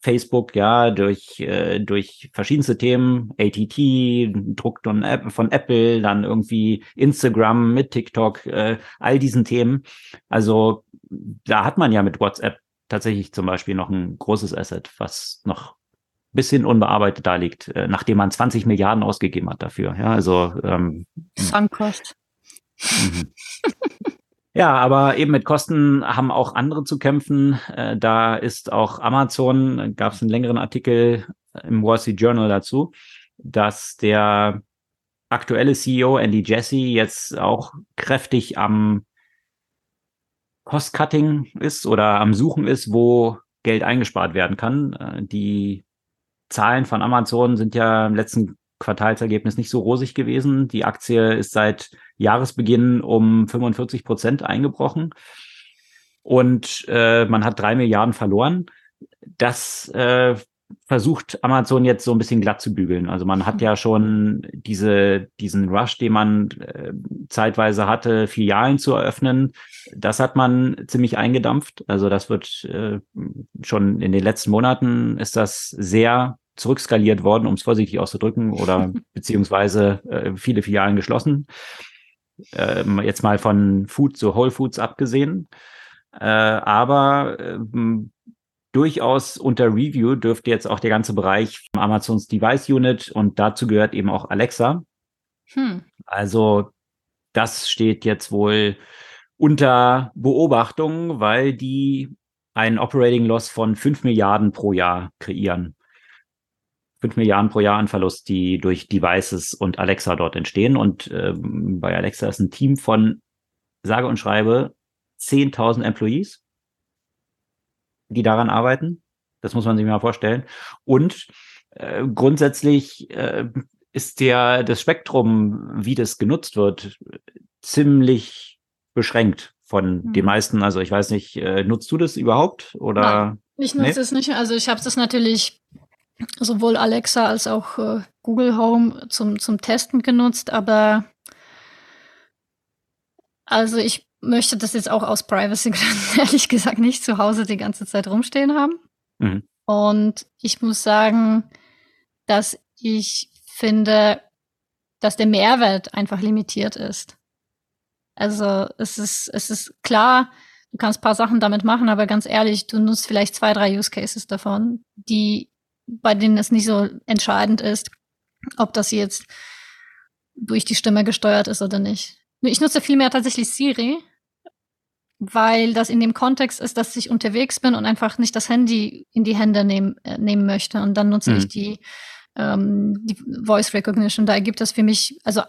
Facebook ja durch, äh, durch verschiedenste Themen, ATT, Druck von, von Apple, dann irgendwie Instagram mit TikTok, äh, all diesen Themen. Also da hat man ja mit WhatsApp tatsächlich zum Beispiel noch ein großes Asset, was noch bisschen unbearbeitet da liegt, äh, nachdem man 20 Milliarden ausgegeben hat dafür. Ja, also ähm, Sunkost. Ja, aber eben mit Kosten haben auch andere zu kämpfen. Äh, da ist auch Amazon, gab es einen längeren Artikel im Wall Street Journal dazu, dass der aktuelle CEO Andy Jassy jetzt auch kräftig am Cost-Cutting ist oder am Suchen ist, wo Geld eingespart werden kann. Äh, die Zahlen von Amazon sind ja im letzten Quartalsergebnis nicht so rosig gewesen. Die Aktie ist seit Jahresbeginn um 45 Prozent eingebrochen und äh, man hat drei Milliarden verloren. Das äh, versucht Amazon jetzt so ein bisschen glatt zu bügeln. Also man hat ja schon diese, diesen Rush, den man äh, zeitweise hatte, Filialen zu eröffnen. Das hat man ziemlich eingedampft. Also das wird äh, schon in den letzten Monaten ist das sehr zurückskaliert worden, um es vorsichtig auszudrücken, oder beziehungsweise äh, viele Filialen geschlossen. Äh, jetzt mal von Food zu Whole Foods abgesehen. Äh, aber äh, durchaus unter Review dürfte jetzt auch der ganze Bereich Amazons Device Unit und dazu gehört eben auch Alexa. Hm. Also das steht jetzt wohl unter Beobachtung, weil die einen Operating Loss von 5 Milliarden pro Jahr kreieren. 5 Milliarden pro Jahr an Verlust, die durch Devices und Alexa dort entstehen. Und ähm, bei Alexa ist ein Team von, sage und schreibe, 10.000 Employees, die daran arbeiten. Das muss man sich mal vorstellen. Und äh, grundsätzlich äh, ist der, das Spektrum, wie das genutzt wird, ziemlich beschränkt von mhm. den meisten. Also ich weiß nicht, äh, nutzt du das überhaupt? Oder? Nein, ich nutze nee? es nicht. Also ich habe das natürlich sowohl Alexa als auch äh, Google Home zum, zum Testen genutzt, aber also ich möchte das jetzt auch aus Privacy-Gründen ehrlich gesagt nicht zu Hause die ganze Zeit rumstehen haben. Mhm. Und ich muss sagen, dass ich finde, dass der Mehrwert einfach limitiert ist. Also es ist, es ist klar, du kannst paar Sachen damit machen, aber ganz ehrlich, du nutzt vielleicht zwei, drei Use Cases davon, die bei denen es nicht so entscheidend ist, ob das jetzt durch die Stimme gesteuert ist oder nicht. Ich nutze vielmehr tatsächlich Siri, weil das in dem Kontext ist, dass ich unterwegs bin und einfach nicht das Handy in die Hände nehm, äh, nehmen möchte. Und dann nutze mhm. ich die ähm, die Voice Recognition, da ergibt das für mich, also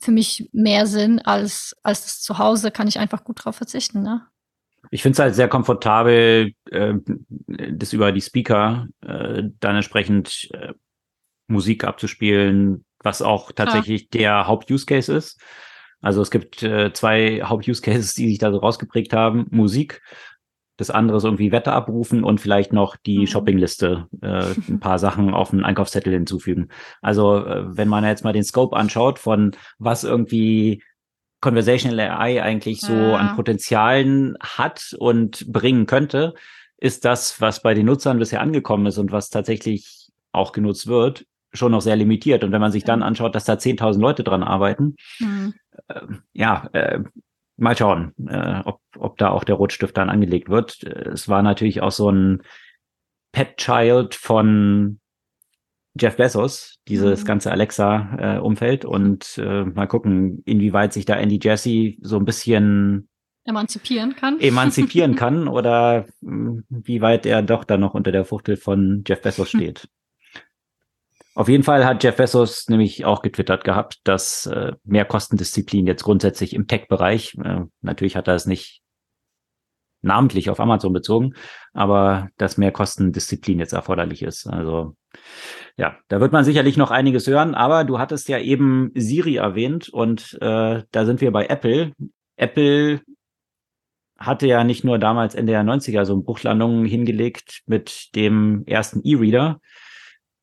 für mich mehr Sinn als, als das zu Hause, kann ich einfach gut drauf verzichten, ne? Ich finde es halt sehr komfortabel, äh, das über die Speaker äh, dann entsprechend äh, Musik abzuspielen, was auch tatsächlich ja. der Haupt-Use-Case ist. Also es gibt äh, zwei Haupt-Use-Cases, die sich da so rausgeprägt haben. Musik, das andere ist irgendwie Wetter abrufen und vielleicht noch die mhm. Shoppingliste, äh, ein paar Sachen auf einen Einkaufszettel hinzufügen. Also äh, wenn man jetzt mal den Scope anschaut von was irgendwie Conversational AI eigentlich so ja. an Potenzialen hat und bringen könnte, ist das, was bei den Nutzern bisher angekommen ist und was tatsächlich auch genutzt wird, schon noch sehr limitiert. Und wenn man sich dann anschaut, dass da 10.000 Leute dran arbeiten, mhm. äh, ja, äh, mal schauen, äh, ob, ob da auch der Rotstift dann angelegt wird. Es war natürlich auch so ein Pet Child von Jeff Bezos, dieses mhm. ganze Alexa-Umfeld. Äh, und äh, mal gucken, inwieweit sich da Andy Jassy so ein bisschen emanzipieren kann. Emanzipieren kann oder mh, wie weit er doch dann noch unter der Fuchtel von Jeff Bezos steht. Auf jeden Fall hat Jeff Bezos nämlich auch getwittert gehabt, dass äh, mehr Kostendisziplin jetzt grundsätzlich im Tech-Bereich, äh, natürlich hat er es nicht namentlich auf Amazon bezogen, aber dass mehr Kostendisziplin jetzt erforderlich ist. Also ja, da wird man sicherlich noch einiges hören, aber du hattest ja eben Siri erwähnt und äh, da sind wir bei Apple. Apple hatte ja nicht nur damals Ende der 90er so Bruchlandungen hingelegt mit dem ersten E-Reader,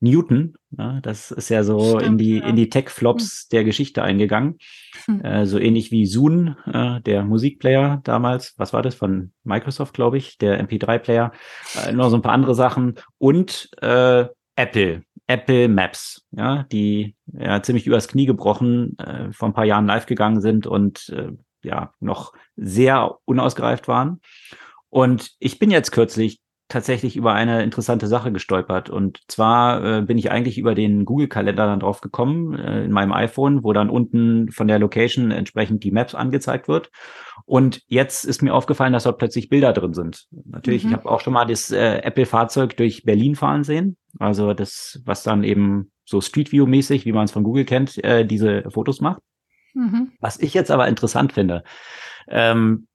Newton. Ja, das ist ja so Stimmt, in die, ja. in die Tech-Flops hm. der Geschichte eingegangen. Hm. Äh, so ähnlich wie Zoom, äh, der Musikplayer damals. Was war das? Von Microsoft, glaube ich, der MP3-Player. Äh, noch so ein paar andere Sachen. Und äh, Apple. Apple Maps, ja, die ja ziemlich übers Knie gebrochen äh, vor ein paar Jahren live gegangen sind und äh, ja noch sehr unausgereift waren. Und ich bin jetzt kürzlich tatsächlich über eine interessante Sache gestolpert. Und zwar äh, bin ich eigentlich über den Google-Kalender dann drauf gekommen, äh, in meinem iPhone, wo dann unten von der Location entsprechend die Maps angezeigt wird. Und jetzt ist mir aufgefallen, dass dort plötzlich Bilder drin sind. Natürlich, mhm. ich habe auch schon mal das äh, Apple-Fahrzeug durch Berlin fahren sehen. Also das, was dann eben so Street View-mäßig, wie man es von Google kennt, äh, diese Fotos macht. Mhm. Was ich jetzt aber interessant finde, ähm,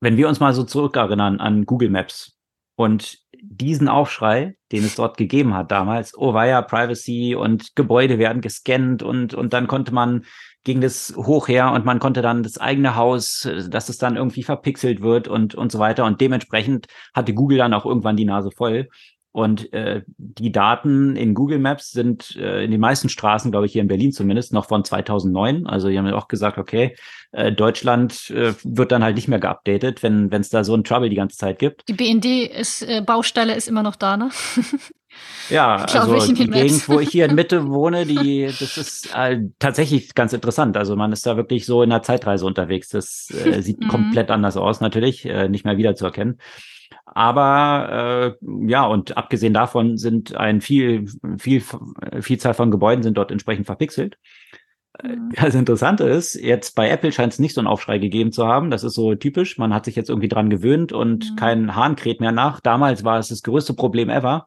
wenn wir uns mal so zurückerinnern an Google Maps, und diesen Aufschrei, den es dort gegeben hat damals, oh ja Privacy und Gebäude werden gescannt und, und dann konnte man, ging das hoch her und man konnte dann das eigene Haus, dass es dann irgendwie verpixelt wird und, und so weiter. Und dementsprechend hatte Google dann auch irgendwann die Nase voll und äh, die Daten in Google Maps sind äh, in den meisten Straßen, glaube ich, hier in Berlin zumindest, noch von 2009. Also die haben ja auch gesagt, okay, äh, Deutschland äh, wird dann halt nicht mehr geupdatet, wenn es da so ein Trouble die ganze Zeit gibt. Die BND ist, äh, Baustelle ist immer noch da, ne? Ja, also die Gegend, wo ich hier in Mitte wohne, die, das ist äh, tatsächlich ganz interessant. Also man ist da wirklich so in einer Zeitreise unterwegs. Das äh, sieht mhm. komplett anders aus, natürlich, äh, nicht mehr wiederzuerkennen. Aber äh, ja, und abgesehen davon sind ein viel, viel, Vielzahl von Gebäuden sind dort entsprechend verpixelt. Äh, mhm. Das Interessante ist, jetzt bei Apple scheint es nicht so einen Aufschrei gegeben zu haben. Das ist so typisch. Man hat sich jetzt irgendwie dran gewöhnt und mhm. kein Hahn kräht mehr nach. Damals war es das größte Problem ever.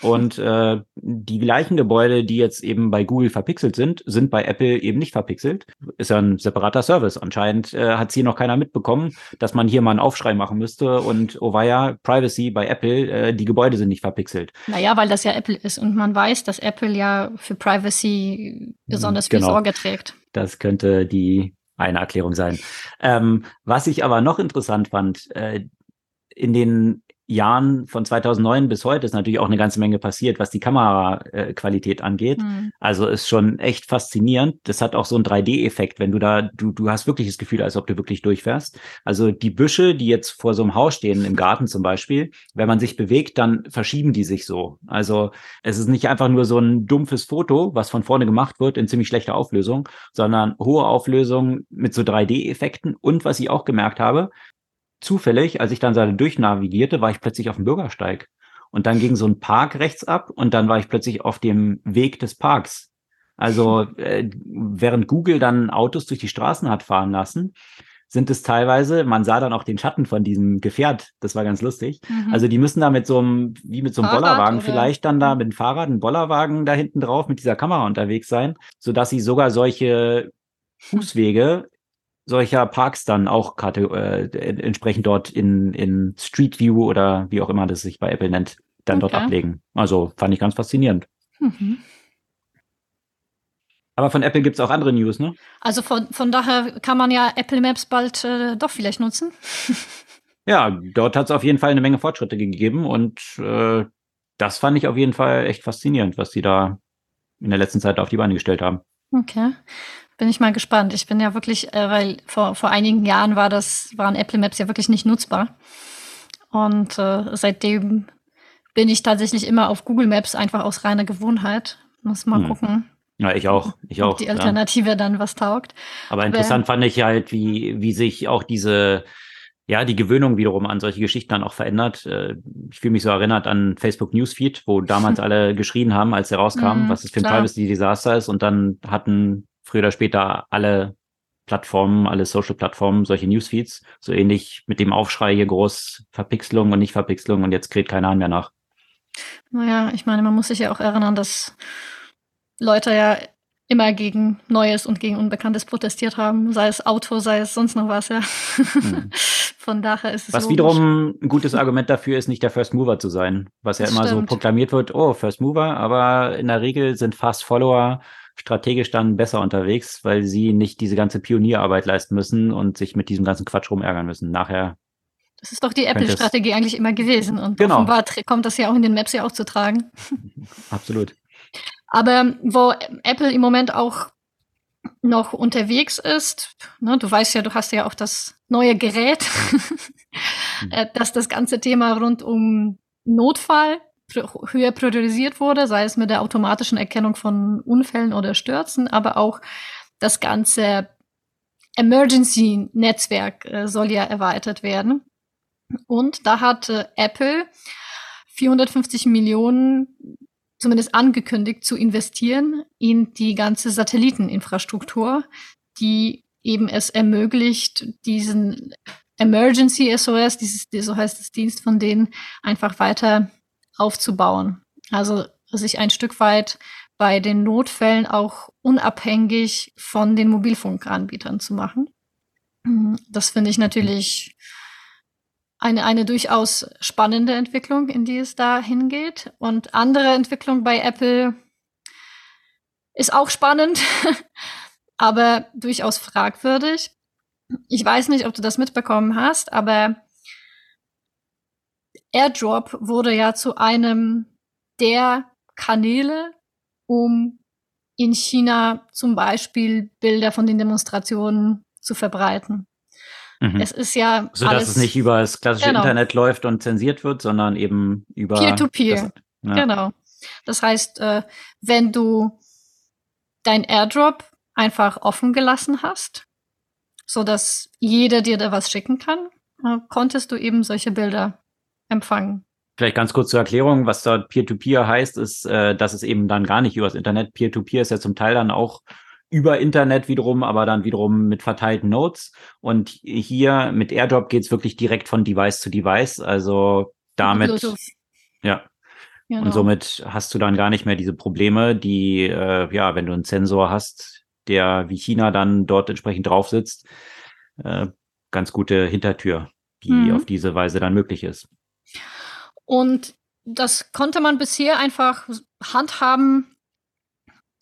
Und äh, die gleichen Gebäude, die jetzt eben bei Google verpixelt sind, sind bei Apple eben nicht verpixelt. Ist ja ein separater Service. Anscheinend äh, hat hier noch keiner mitbekommen, dass man hier mal einen Aufschrei machen müsste und oh weia, Privacy bei Apple, äh, die Gebäude sind nicht verpixelt. Naja, weil das ja Apple ist und man weiß, dass Apple ja für Privacy besonders genau. viel Sorge trägt. Das könnte die eine Erklärung sein. Ähm, was ich aber noch interessant fand, äh, in den Jahren von 2009 bis heute ist natürlich auch eine ganze Menge passiert, was die Kameraqualität angeht. Mhm. Also ist schon echt faszinierend. Das hat auch so einen 3D-Effekt, wenn du da, du, du hast wirklich das Gefühl, als ob du wirklich durchfährst. Also die Büsche, die jetzt vor so einem Haus stehen, im Garten zum Beispiel, wenn man sich bewegt, dann verschieben die sich so. Also es ist nicht einfach nur so ein dumpfes Foto, was von vorne gemacht wird in ziemlich schlechter Auflösung, sondern hohe Auflösung mit so 3D-Effekten. Und was ich auch gemerkt habe, zufällig, als ich dann da durchnavigierte, war ich plötzlich auf dem Bürgersteig. Und dann ging so ein Park rechts ab und dann war ich plötzlich auf dem Weg des Parks. Also äh, während Google dann Autos durch die Straßen hat fahren lassen, sind es teilweise, man sah dann auch den Schatten von diesem Gefährt, das war ganz lustig. Mhm. Also die müssen da mit so einem, wie mit so einem Fahrrad Bollerwagen oder? vielleicht dann da mhm. mit dem Fahrrad, ein Bollerwagen da hinten drauf mit dieser Kamera unterwegs sein, sodass sie sogar solche Fußwege solcher Parks dann auch äh, entsprechend dort in, in Street View oder wie auch immer das sich bei Apple nennt, dann okay. dort ablegen. Also fand ich ganz faszinierend. Mhm. Aber von Apple gibt es auch andere News, ne? Also von, von daher kann man ja Apple Maps bald äh, doch vielleicht nutzen. ja, dort hat es auf jeden Fall eine Menge Fortschritte gegeben und äh, das fand ich auf jeden Fall echt faszinierend, was sie da in der letzten Zeit auf die Beine gestellt haben. Okay. Bin ich mal gespannt. Ich bin ja wirklich, äh, weil vor, vor einigen Jahren war das, waren Apple Maps ja wirklich nicht nutzbar. Und äh, seitdem bin ich tatsächlich immer auf Google Maps einfach aus reiner Gewohnheit. Muss mal hm. gucken, ja, ich auch. Ich auch. die Alternative ja. dann was taugt. Aber interessant Aber, fand ich halt, wie, wie sich auch diese, ja, die Gewöhnung wiederum an solche Geschichten dann auch verändert. Äh, ich fühle mich so erinnert an Facebook Newsfeed, wo damals alle geschrien haben, als er rauskam, mm, was es für ein Privacy-Desaster ist. Und dann hatten früher oder später alle Plattformen, alle Social-Plattformen solche Newsfeeds. So ähnlich mit dem Aufschrei hier groß Verpixelung und nicht Verpixelung und jetzt kräht keiner mehr nach. Naja, ich meine, man muss sich ja auch erinnern, dass Leute ja immer gegen Neues und gegen Unbekanntes protestiert haben, sei es Auto, sei es sonst noch was, ja. Mhm. Von daher ist es. Was logisch. wiederum ein gutes Argument dafür ist, nicht der First Mover zu sein, was das ja immer stimmt. so proklamiert wird, oh, First Mover, aber in der Regel sind Fast Follower strategisch dann besser unterwegs, weil sie nicht diese ganze Pionierarbeit leisten müssen und sich mit diesem ganzen Quatsch rumärgern müssen. Nachher das ist doch die Apple-Strategie eigentlich immer gewesen. Und genau. offenbar kommt das ja auch in den Maps ja auch zu tragen. Absolut. Aber wo Apple im Moment auch noch unterwegs ist, ne, du weißt ja, du hast ja auch das neue Gerät, mhm. äh, dass das ganze Thema rund um Notfall höher priorisiert wurde, sei es mit der automatischen Erkennung von Unfällen oder Stürzen, aber auch das ganze Emergency-Netzwerk äh, soll ja erweitert werden. Und da hat äh, Apple 450 Millionen zumindest angekündigt zu investieren in die ganze Satelliteninfrastruktur, die eben es ermöglicht, diesen Emergency SOS, dieses, so heißt das Dienst von denen, einfach weiter aufzubauen. Also sich ein Stück weit bei den Notfällen auch unabhängig von den Mobilfunkanbietern zu machen. Das finde ich natürlich eine, eine durchaus spannende Entwicklung, in die es da hingeht. Und andere Entwicklung bei Apple ist auch spannend, aber durchaus fragwürdig. Ich weiß nicht, ob du das mitbekommen hast, aber AirDrop wurde ja zu einem der Kanäle, um in China zum Beispiel Bilder von den Demonstrationen zu verbreiten. Mhm. Es ist ja. So dass es nicht über das klassische genau. Internet läuft und zensiert wird, sondern eben über. Peer-to-Peer. -peer. Ja. Genau. Das heißt, äh, wenn du dein Airdrop einfach offen gelassen hast, so dass jeder dir da was schicken kann, äh, konntest du eben solche Bilder empfangen. Vielleicht ganz kurz zur Erklärung, was dort Peer-to-Peer -Peer heißt, ist, äh, dass es eben dann gar nicht übers Internet. Peer-to-Peer -Peer ist ja zum Teil dann auch über Internet wiederum, aber dann wiederum mit verteilten Nodes. Und hier mit AirDrop geht's wirklich direkt von Device zu Device. Also damit, Bluetooth. ja. Genau. Und somit hast du dann gar nicht mehr diese Probleme, die, äh, ja, wenn du einen Sensor hast, der wie China dann dort entsprechend drauf sitzt, äh, ganz gute Hintertür, die mhm. auf diese Weise dann möglich ist. Und das konnte man bisher einfach handhaben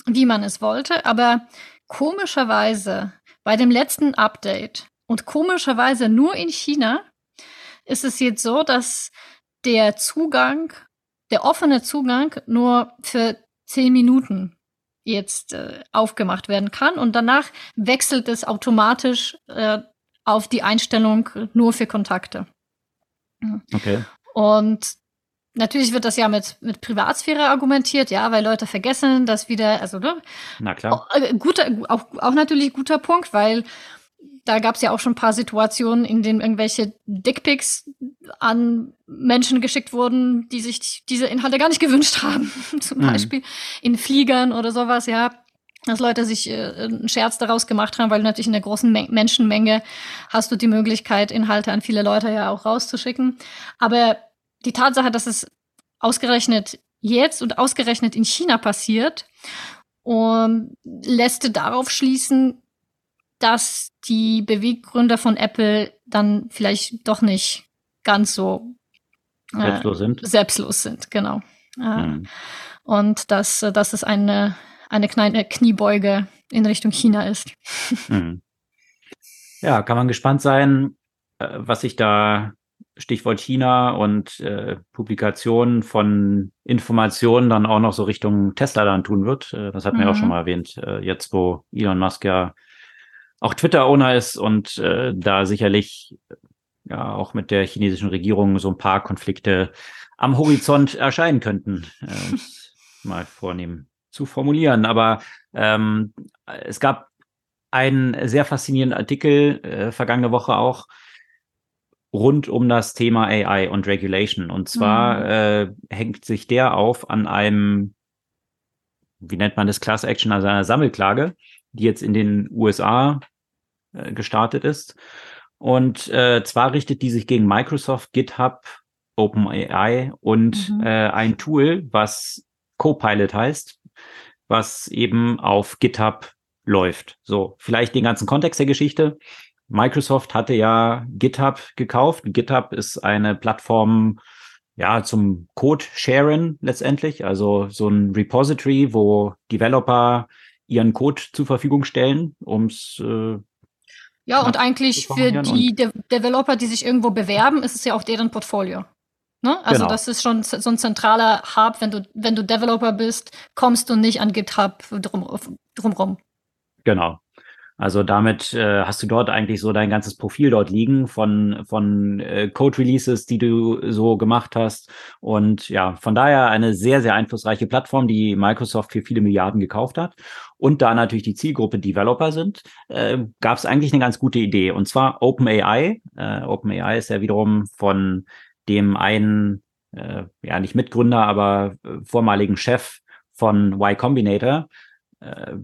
wie man es wollte, aber komischerweise bei dem letzten Update und komischerweise nur in China ist es jetzt so, dass der Zugang, der offene Zugang nur für zehn Minuten jetzt äh, aufgemacht werden kann und danach wechselt es automatisch äh, auf die Einstellung nur für Kontakte. Okay. Und Natürlich wird das ja mit, mit Privatsphäre argumentiert, ja, weil Leute vergessen, dass wieder, also, ne? Na klar. Auch, äh, guter, auch, auch natürlich guter Punkt, weil da gab es ja auch schon ein paar Situationen, in denen irgendwelche Dickpics an Menschen geschickt wurden, die sich diese Inhalte gar nicht gewünscht haben. Zum mhm. Beispiel in Fliegern oder sowas, ja. Dass Leute sich äh, einen Scherz daraus gemacht haben, weil natürlich in der großen Men Menschenmenge hast du die Möglichkeit, Inhalte an viele Leute ja auch rauszuschicken. Aber die Tatsache, dass es ausgerechnet jetzt und ausgerechnet in China passiert, um, lässt darauf schließen, dass die Beweggründe von Apple dann vielleicht doch nicht ganz so äh, selbstlos sind. Selbstlos sind, genau. Mhm. Und dass, dass es eine, eine kleine Kniebeuge in Richtung China ist. Mhm. Ja, kann man gespannt sein, äh, was sich da Stichwort China und äh, Publikationen von Informationen dann auch noch so Richtung Tesla dann tun wird. Äh, das hatten mhm. wir auch schon mhm. mal erwähnt, äh, jetzt wo Elon Musk ja auch Twitter-Owner ist und äh, da sicherlich ja auch mit der chinesischen Regierung so ein paar Konflikte am Horizont erscheinen könnten, äh, mal vornehmen zu formulieren. Aber ähm, es gab einen sehr faszinierenden Artikel äh, vergangene Woche auch rund um das Thema AI und Regulation. Und zwar mhm. äh, hängt sich der auf an einem, wie nennt man das, Class Action, also einer Sammelklage, die jetzt in den USA äh, gestartet ist. Und äh, zwar richtet die sich gegen Microsoft, GitHub, OpenAI und mhm. äh, ein Tool, was Copilot heißt, was eben auf GitHub läuft. So, vielleicht den ganzen Kontext der Geschichte. Microsoft hatte ja GitHub gekauft. GitHub ist eine Plattform, ja, zum Code-Sharen letztendlich, also so ein Repository, wo Developer ihren Code zur Verfügung stellen, ums äh, ja, und eigentlich für die De Developer, die sich irgendwo bewerben, ist es ja auch deren Portfolio. Ne? Also genau. das ist schon so ein zentraler Hub, wenn du, wenn du Developer bist, kommst du nicht an GitHub drum, drumrum. Genau. Also damit äh, hast du dort eigentlich so dein ganzes Profil dort liegen von, von äh, Code-Releases, die du so gemacht hast. Und ja, von daher eine sehr, sehr einflussreiche Plattform, die Microsoft für viele Milliarden gekauft hat. Und da natürlich die Zielgruppe Developer sind, äh, gab es eigentlich eine ganz gute Idee. Und zwar OpenAI. Äh, OpenAI ist ja wiederum von dem einen, äh, ja nicht Mitgründer, aber äh, vormaligen Chef von Y Combinator, äh,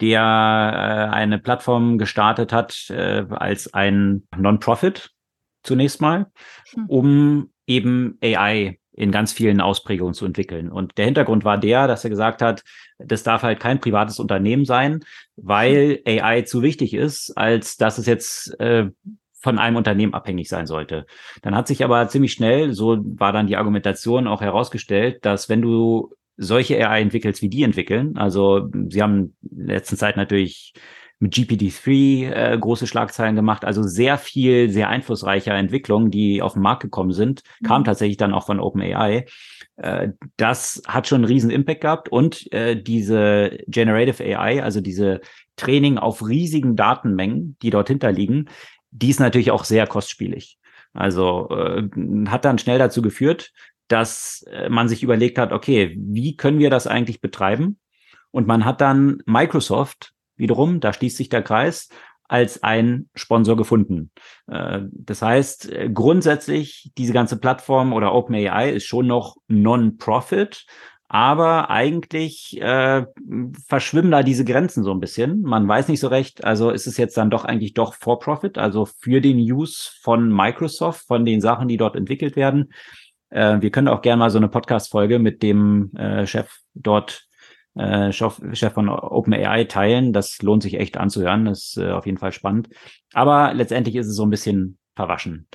der äh, eine Plattform gestartet hat äh, als ein Non-Profit zunächst mal, hm. um eben AI in ganz vielen Ausprägungen zu entwickeln. Und der Hintergrund war der, dass er gesagt hat, das darf halt kein privates Unternehmen sein, weil AI zu wichtig ist, als dass es jetzt äh, von einem Unternehmen abhängig sein sollte. Dann hat sich aber ziemlich schnell, so war dann die Argumentation auch herausgestellt, dass wenn du solche AI entwickelst, wie die entwickeln. Also sie haben in der letzten Zeit natürlich mit GPT-3 äh, große Schlagzeilen gemacht. Also sehr viel, sehr einflussreicher Entwicklungen, die auf den Markt gekommen sind, mhm. kam tatsächlich dann auch von OpenAI. Äh, das hat schon einen riesen Impact gehabt und äh, diese Generative AI, also diese Training auf riesigen Datenmengen, die dort hinterliegen, die ist natürlich auch sehr kostspielig. Also äh, hat dann schnell dazu geführt, dass äh, man sich überlegt hat, okay, wie können wir das eigentlich betreiben? Und man hat dann Microsoft wiederum, da schließt sich der Kreis, als ein Sponsor gefunden. Äh, das heißt, äh, grundsätzlich diese ganze Plattform oder OpenAI ist schon noch Non-Profit, aber eigentlich äh, verschwimmen da diese Grenzen so ein bisschen. Man weiß nicht so recht, also ist es jetzt dann doch eigentlich doch For-Profit, also für den Use von Microsoft, von den Sachen, die dort entwickelt werden. Äh, wir können auch gerne mal so eine Podcast-Folge mit dem äh, Chef dort, äh, Chef, Chef von OpenAI teilen. Das lohnt sich echt anzuhören. Das ist äh, auf jeden Fall spannend. Aber letztendlich ist es so ein bisschen verwaschen.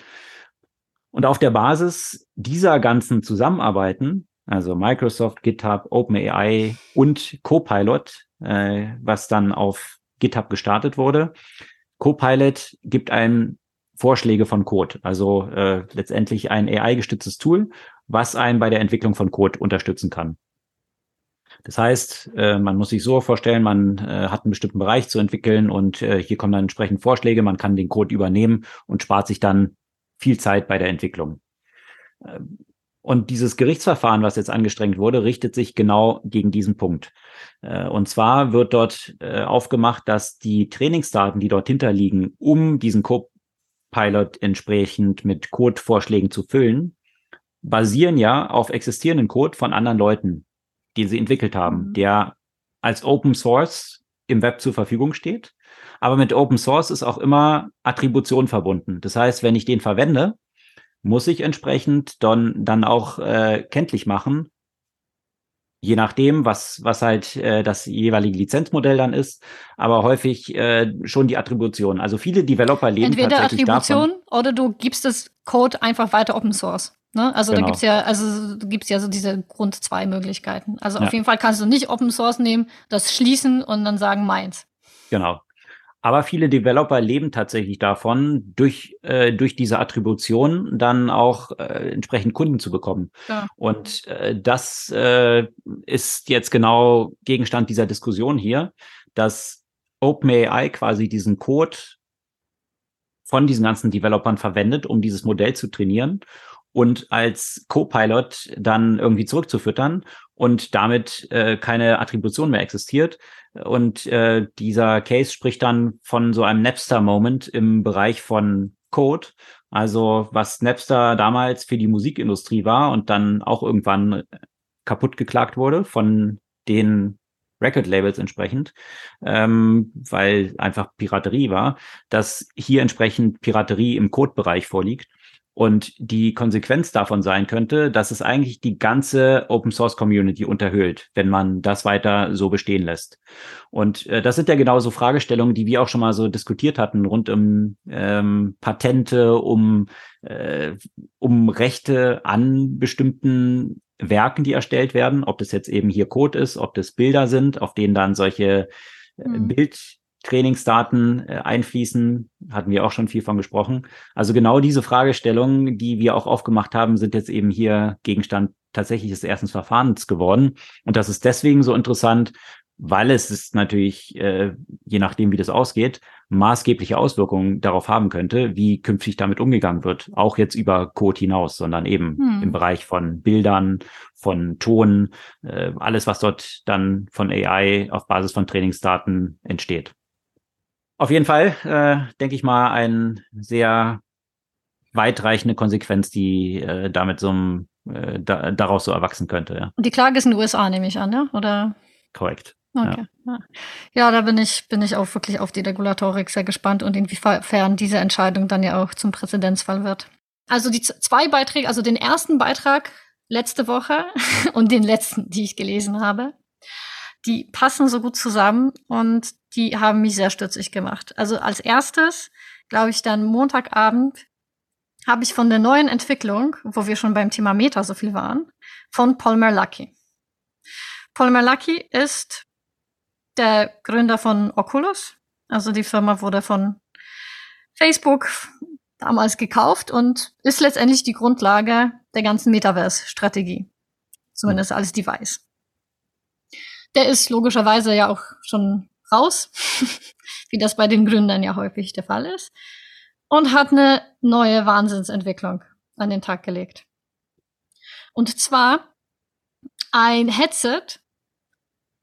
Und auf der Basis dieser ganzen Zusammenarbeiten, also Microsoft, GitHub, OpenAI und Copilot, äh, was dann auf GitHub gestartet wurde, Copilot gibt einem Vorschläge von Code. Also äh, letztendlich ein AI-gestütztes Tool, was einen bei der Entwicklung von Code unterstützen kann. Das heißt, äh, man muss sich so vorstellen, man äh, hat einen bestimmten Bereich zu entwickeln und äh, hier kommen dann entsprechend Vorschläge, man kann den Code übernehmen und spart sich dann viel Zeit bei der Entwicklung. Und dieses Gerichtsverfahren, was jetzt angestrengt wurde, richtet sich genau gegen diesen Punkt. Äh, und zwar wird dort äh, aufgemacht, dass die Trainingsdaten, die dort hinterliegen, um diesen Code Pilot entsprechend mit Codevorschlägen zu füllen, basieren ja auf existierenden Code von anderen Leuten, die sie entwickelt haben, mhm. der als Open Source im Web zur Verfügung steht. Aber mit Open Source ist auch immer Attribution verbunden. Das heißt, wenn ich den verwende, muss ich entsprechend dann, dann auch äh, kenntlich machen, je nachdem, was, was halt äh, das jeweilige Lizenzmodell dann ist, aber häufig äh, schon die Attribution. Also viele Developer leben Entweder tatsächlich Attribution davon. oder du gibst das Code einfach weiter Open Source. Ne? Also Genau. da gibt's ja, also gibst ja so diese Grund zwei Möglichkeiten. Also Ja. auf jeden Fall kannst du nicht Open Source nehmen, das schließen und dann sagen meins. Genau. Aber viele Developer leben tatsächlich davon, durch, äh, durch diese Attribution dann auch äh, entsprechend Kunden zu bekommen. Ja. Und äh, das äh, ist jetzt genau Gegenstand dieser Diskussion hier, dass OpenAI quasi diesen Code von diesen ganzen Developern verwendet, um dieses Modell zu trainieren und als Copilot dann irgendwie zurückzufüttern und damit äh, keine Attribution mehr existiert. Und äh, dieser Case spricht dann von so einem Napster-Moment im Bereich von Code. Also was Napster damals für die Musikindustrie war und dann auch irgendwann kaputt geklagt wurde von den Record-Labels entsprechend, ähm, weil einfach Piraterie war, dass hier entsprechend Piraterie im Code-Bereich vorliegt. Und die Konsequenz davon sein könnte, dass es eigentlich die ganze Open Source Community unterhöhlt, wenn man das weiter so bestehen lässt. Und äh, das sind ja genauso Fragestellungen, die wir auch schon mal so diskutiert hatten, rund um ähm, Patente, um, äh, um Rechte an bestimmten Werken, die erstellt werden, ob das jetzt eben hier Code ist, ob das Bilder sind, auf denen dann solche äh, Mhm. Bildtrainingsdaten äh, einfließen, hatten wir auch schon viel von gesprochen. Also genau diese Fragestellungen, die wir auch aufgemacht haben, sind jetzt eben hier Gegenstand tatsächlich des ersten Verfahrens geworden. Und das ist deswegen so interessant, weil es ist natürlich, äh, je nachdem, wie das ausgeht, maßgebliche Auswirkungen darauf haben könnte, wie künftig damit umgegangen wird. Auch jetzt über Code hinaus, sondern eben Hm. im Bereich von Bildern, von Ton, äh, alles, was dort dann von AI auf Basis von Trainingsdaten entsteht. Auf jeden Fall, äh, denke ich mal, eine sehr weitreichende Konsequenz, die äh, damit so einem, äh, da, daraus so erwachsen könnte. Ja, Und die Klage ist in den USA, nehme ich an, ja? Oder? korrekt. Okay. Ja. ja, da bin ich, bin ich auch wirklich auf die Regulatorik sehr gespannt und inwiefern diese Entscheidung dann ja auch zum Präzedenzfall wird. Also die zwei Beiträge, also den ersten Beitrag letzte Woche und den letzten, die ich gelesen habe, die passen so gut zusammen und die haben mich sehr stutzig gemacht. Also als erstes, glaube ich, dann Montagabend habe ich von der neuen Entwicklung, wo wir schon beim Thema Meta so viel waren, von Paul Merlacki. Paul Merlacki ist der Gründer von Oculus. Also die Firma wurde von Facebook damals gekauft und ist letztendlich die Grundlage der ganzen Metaverse-Strategie. Zumindest als Device. Der ist logischerweise ja auch schon raus, wie das bei den Gründern ja häufig der Fall ist, und hat eine neue Wahnsinnsentwicklung an den Tag gelegt. Und zwar ein Headset,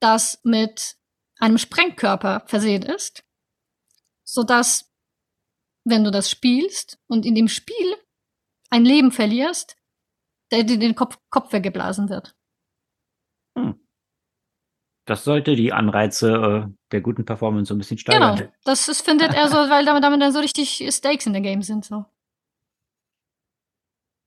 das mit einem Sprengkörper versehen ist, so dass wenn du das spielst und in dem Spiel ein Leben verlierst, der dir den Kopf, Kopf weggeblasen wird. Das sollte die Anreize äh, der guten Performance so ein bisschen Genau, steigern. das ist, findet er so, weil damit, damit dann so richtig Stakes in der Game sind. So.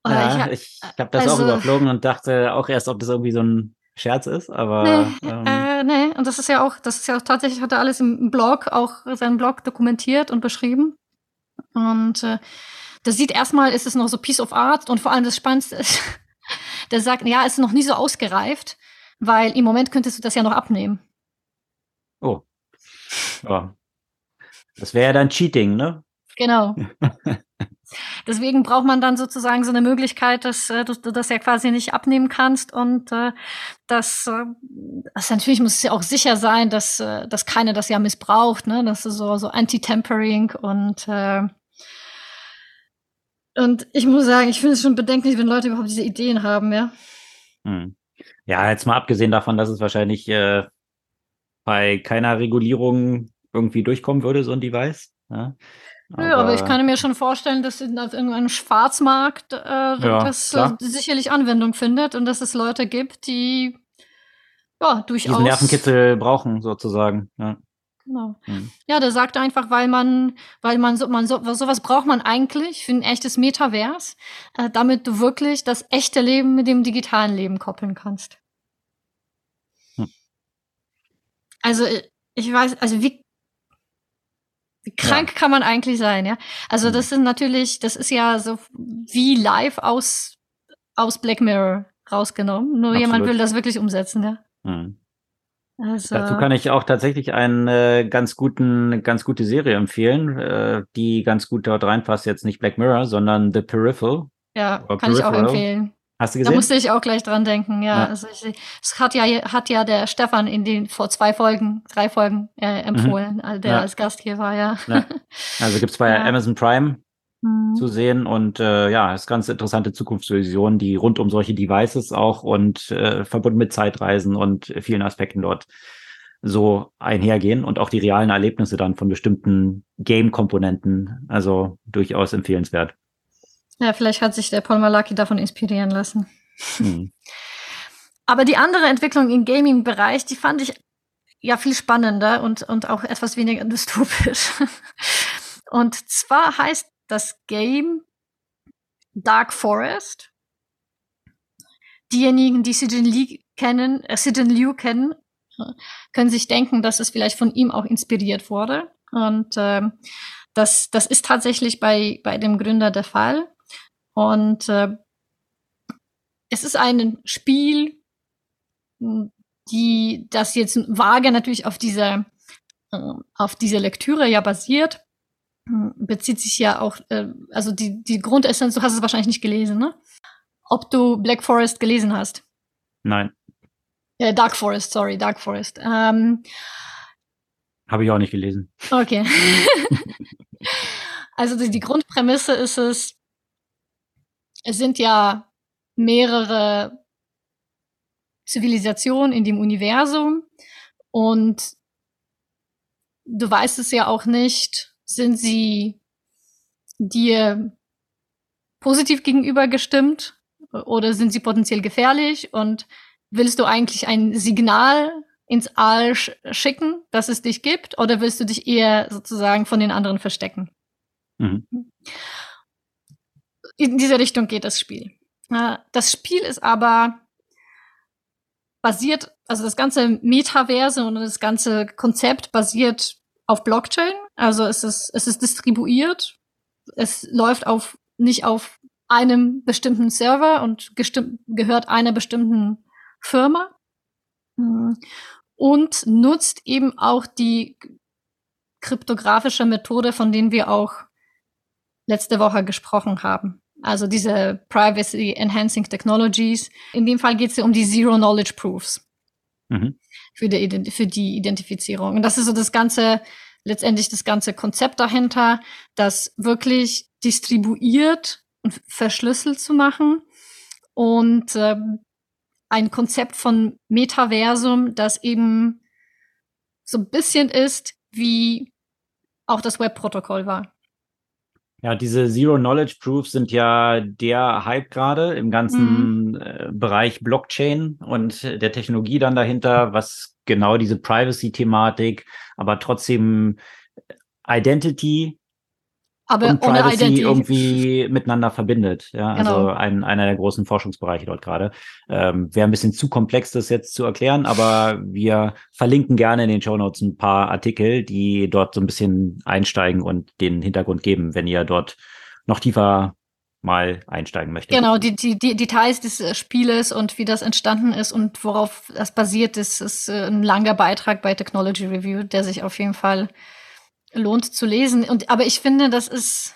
Aber Ja, ich, habe das auch also- überflogen und dachte auch erst, ob das irgendwie so ein Scherz ist, aber Nee, ähm, äh, nee, und das ist ja auch, das ist ja auch tatsächlich, hat er alles im Blog, auch seinen Blog dokumentiert und beschrieben. Und äh, das sieht erstmal, ist es noch so Piece of Art und vor allem das Spannendste ist, der sagt, ja, es ist noch nie so ausgereift, weil im Moment könntest du das ja noch abnehmen. oh. Ja. Das wäre ja dann Cheating, ne? Genau. Deswegen braucht man dann sozusagen so eine Möglichkeit, dass äh, du, das ja quasi nicht abnehmen kannst und äh, dass äh, also natürlich muss es ja auch sicher sein, dass äh, dass keiner das ja missbraucht, ne? Das ist so so Anti-Tampering und äh, und ich muss sagen, ich finde es schon bedenklich, wenn Leute überhaupt diese Ideen haben, ja. Hm. Ja, jetzt mal abgesehen davon, dass es wahrscheinlich äh, bei keiner Regulierung irgendwie durchkommen würde, so ein Device. Ja, Ja, aber ich kann mir schon vorstellen, dass in, auf irgendeinem Schwarzmarkt äh, das äh, klar. sicherlich Anwendung findet und dass es Leute gibt, die ja, durchaus. Diesen Nervenkitzel brauchen, sozusagen. Ja. Genau. Mhm. Ja, der sagt einfach, weil man, weil man so, man so, sowas braucht man eigentlich für ein echtes Metavers, äh, damit du wirklich das echte Leben mit dem digitalen Leben koppeln kannst. Hm. Also, äh, ich weiß, also wie, wie krank ja. kann man eigentlich sein, ja? Also, hm. das ist natürlich, das ist ja so wie live aus, aus Black Mirror rausgenommen. Nur Absolut. jemand will das wirklich umsetzen, ja. Mhm. Also, Dazu kann ich auch tatsächlich eine äh, ganz guten, ganz gute Serie empfehlen, äh, die ganz gut dort reinpasst. Jetzt nicht Black Mirror, sondern The Peripheral. Ja, kann Peripheral. ich auch empfehlen. Hast du gesehen? Da musste ich auch gleich dran denken, ja. ja. Also ich, es hat ja, hat ja der Stefan in den vor zwei Folgen, drei Folgen äh, empfohlen, mhm. der ja. als Gast hier war, ja. ja. Also gibt's bei Amazon Prime mhm. zu sehen und äh, ja, ist ganz interessante Zukunftsvision, die rund um solche Devices auch und äh, verbunden mit Zeitreisen und vielen Aspekten dort so einhergehen und auch die realen Erlebnisse dann von bestimmten Game-Komponenten, also durchaus empfehlenswert. Ja, vielleicht hat sich der Paul Malaki davon inspirieren lassen. Mhm. Aber die andere Entwicklung im Gaming-Bereich, die fand ich ja viel spannender und, und auch etwas weniger dystopisch. Und zwar heißt das Game Dark Forest. Diejenigen, die Sidon Liu kennen, äh, Sidon Liu kennen, können sich denken, dass es vielleicht von ihm auch inspiriert wurde. Und ähm, das, das ist tatsächlich bei, bei dem Gründer der Fall. Und äh, es ist ein Spiel, die das jetzt vage natürlich auf dieser äh, auf dieser Lektüre ja basiert, hm, bezieht sich ja auch, äh, also die, die Grundessenz, du hast es wahrscheinlich nicht gelesen, ne? Ob du Black Forest gelesen hast. Nein. Äh, Dark Forest, sorry, Dark Forest. Ähm, Habe ich auch nicht gelesen. Okay. also die, die Grundprämisse ist es, es sind ja mehrere Zivilisationen in dem Universum und du weißt es ja auch nicht, sind sie dir positiv gegenüber gestimmt oder sind sie potenziell gefährlich? Und willst du eigentlich ein Signal ins All sch schicken, dass es dich gibt? Oder willst du dich eher sozusagen von den anderen verstecken? Mhm. In diese Richtung geht das Spiel. Das Spiel ist aber basiert, also das ganze Metaverse und das ganze Konzept basiert auf Blockchain. Also es ist, es ist distribuiert. Es läuft auf, nicht auf einem bestimmten Server und gehört einer bestimmten Firma. Hm. Und nutzt eben auch die kryptografische Methode, von denen wir auch letzte Woche gesprochen haben. Also diese Privacy Enhancing Technologies. In dem Fall geht es ja um die Zero Knowledge Proofs. Mhm für die, für die Identifizierung. Und das ist so das ganze, letztendlich das ganze Konzept dahinter, das wirklich distribuiert und verschlüsselt zu machen und ähm, ein Konzept von Metaversum, das eben so ein bisschen ist, wie auch das Webprotokoll war. Ja, diese Zero Knowledge Proofs sind ja der Hype gerade im ganzen mhm. äh, Bereich Blockchain und der Technologie dann dahinter, was genau diese Privacy-Thematik, aber trotzdem Identity aber und Privacy Identity. irgendwie miteinander verbindet. Ja, also genau. also ein, einer der großen Forschungsbereiche dort gerade. Ähm, Wäre ein bisschen zu komplex, das jetzt zu erklären, aber wir verlinken gerne in den Show Notes ein paar Artikel, die dort so ein bisschen einsteigen und den Hintergrund geben, wenn ihr dort noch tiefer mal einsteigen möchtet. Genau, die, die, die Details des äh, Spieles und wie das entstanden ist und worauf das basiert ist, ist äh, ein langer Beitrag bei Technology Review, der sich auf jeden Fall lohnt zu lesen. Und, aber ich finde, das ist,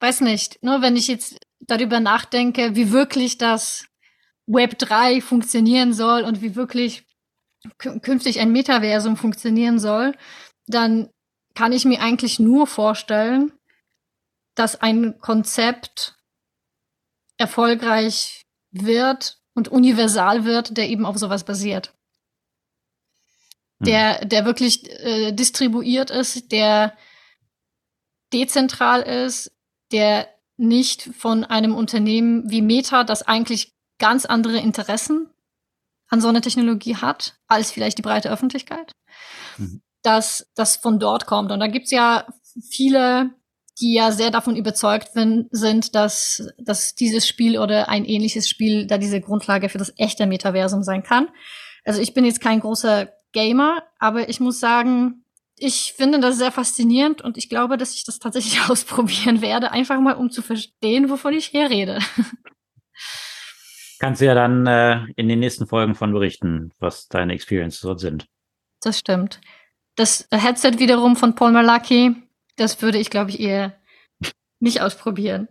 weiß nicht, nur wenn ich jetzt darüber nachdenke, wie wirklich das Web 3 funktionieren soll und wie wirklich künftig ein Metaversum funktionieren soll, dann kann ich mir eigentlich nur vorstellen, dass ein Konzept erfolgreich wird und universal wird, der eben auf sowas basiert der, hm. der wirklich äh, distribuiert ist, der dezentral ist, der nicht von einem Unternehmen wie Meta, das eigentlich ganz andere Interessen an so einer Technologie hat, als vielleicht die breite Öffentlichkeit, mhm. dass das von dort kommt. Und da gibt's ja viele, die ja sehr davon überzeugt sind, dass, dass dieses Spiel oder ein ähnliches Spiel da diese Grundlage für das echte Metaversum sein kann. Also ich bin jetzt kein großer Gamer, aber ich muss sagen, ich finde das sehr faszinierend und ich glaube, dass ich das tatsächlich ausprobieren werde, einfach mal um zu verstehen, wovon ich hier rede. Kannst du ja dann äh, in den nächsten Folgen von berichten, was deine Experiences dort sind. Das stimmt. Das Headset wiederum von Paul Malaki, das würde ich, glaube ich, eher nicht ausprobieren.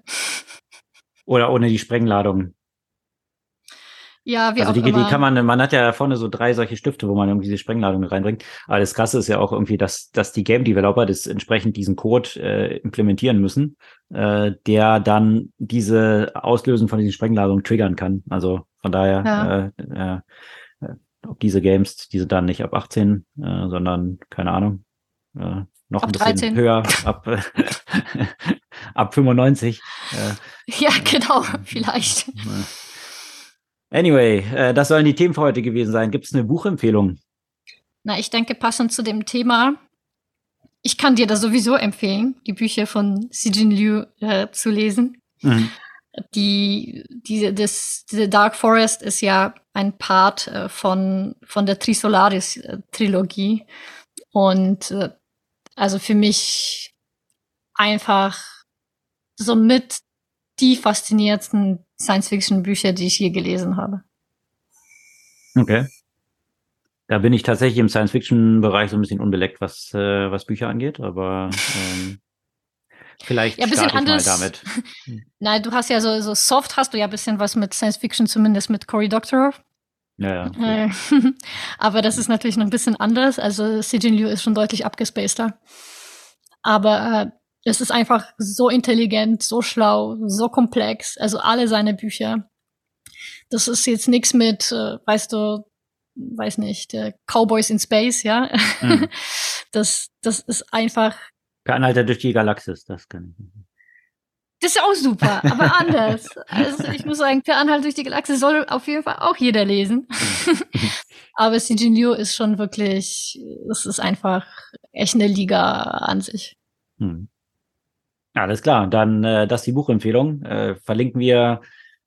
Oder ohne die Sprengladung. Ja, wie also auch die, immer. die kann man, man hat ja vorne so drei solche Stifte, wo man irgendwie diese Sprengladung reinbringt. Aber das Krasse ist ja auch irgendwie, dass, dass die Game Developer das entsprechend diesen Code äh, implementieren müssen, äh, der dann diese Auslösen von diesen Sprengladungen triggern kann. Also von daher, ja. äh, äh, ob diese Games, diese dann nicht ab 18, äh, sondern keine Ahnung, äh, noch ab ein bisschen 13. höher, ab, ab 95. Äh, ja, genau, vielleicht. Anyway, äh, das sollen die Themen für heute gewesen sein. Gibt es eine Buchempfehlung? Na, ich denke, passend zu dem Thema, ich kann dir das sowieso empfehlen, die Bücher von Sijin Liu äh, zu lesen. Mhm. Die, die, das, diese Dark Forest ist ja ein Part äh, von, von der Trisolaris-Trilogie. Und äh, also für mich einfach so mit die faszinierendsten Science-Fiction-Bücher, die ich je gelesen habe. Okay. Da bin ich tatsächlich im Science-Fiction-Bereich so ein bisschen unbeleckt, was, äh, was Bücher angeht, aber ähm, vielleicht ja, ein bisschen anders. mal damit. Nein, du hast ja so, so soft, hast du ja ein bisschen was mit Science-Fiction, zumindest mit Cory Doctorow. Ja, ja. Äh, aber das ist natürlich noch ein bisschen anders. Also Sijin Liu ist schon deutlich abgespaceder. Aber äh, es ist einfach so intelligent, so schlau, so komplex. Also alle seine Bücher. Das ist jetzt nichts mit, äh, weißt du, weiß nicht, äh, Cowboys in Space, ja. Mhm. Das, das ist einfach. Per Anhalter durch die Galaxis, das kann ich. Das ist auch super, aber anders. Also ich muss sagen, Per Anhalt durch die Galaxis soll auf jeden Fall auch jeder lesen. aber Sijin Liu ist schon wirklich, das ist einfach echt eine Liga an sich. Hm. Alles klar, dann äh, das ist die Buchempfehlung. Äh, verlinken wir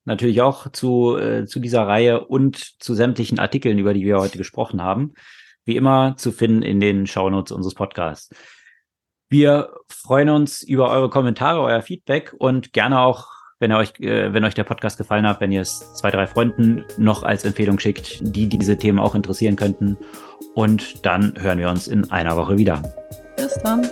natürlich auch zu, äh, zu dieser Reihe und zu sämtlichen Artikeln, über die wir heute gesprochen haben. Wie immer zu finden in den Shownotes unseres Podcasts. Wir freuen uns über eure Kommentare, euer Feedback und gerne auch, wenn euch, äh, wenn euch der Podcast gefallen hat, wenn ihr es zwei, drei Freunden noch als Empfehlung schickt, die diese Themen auch interessieren könnten. Und dann hören wir uns in einer Woche wieder. Bis dann.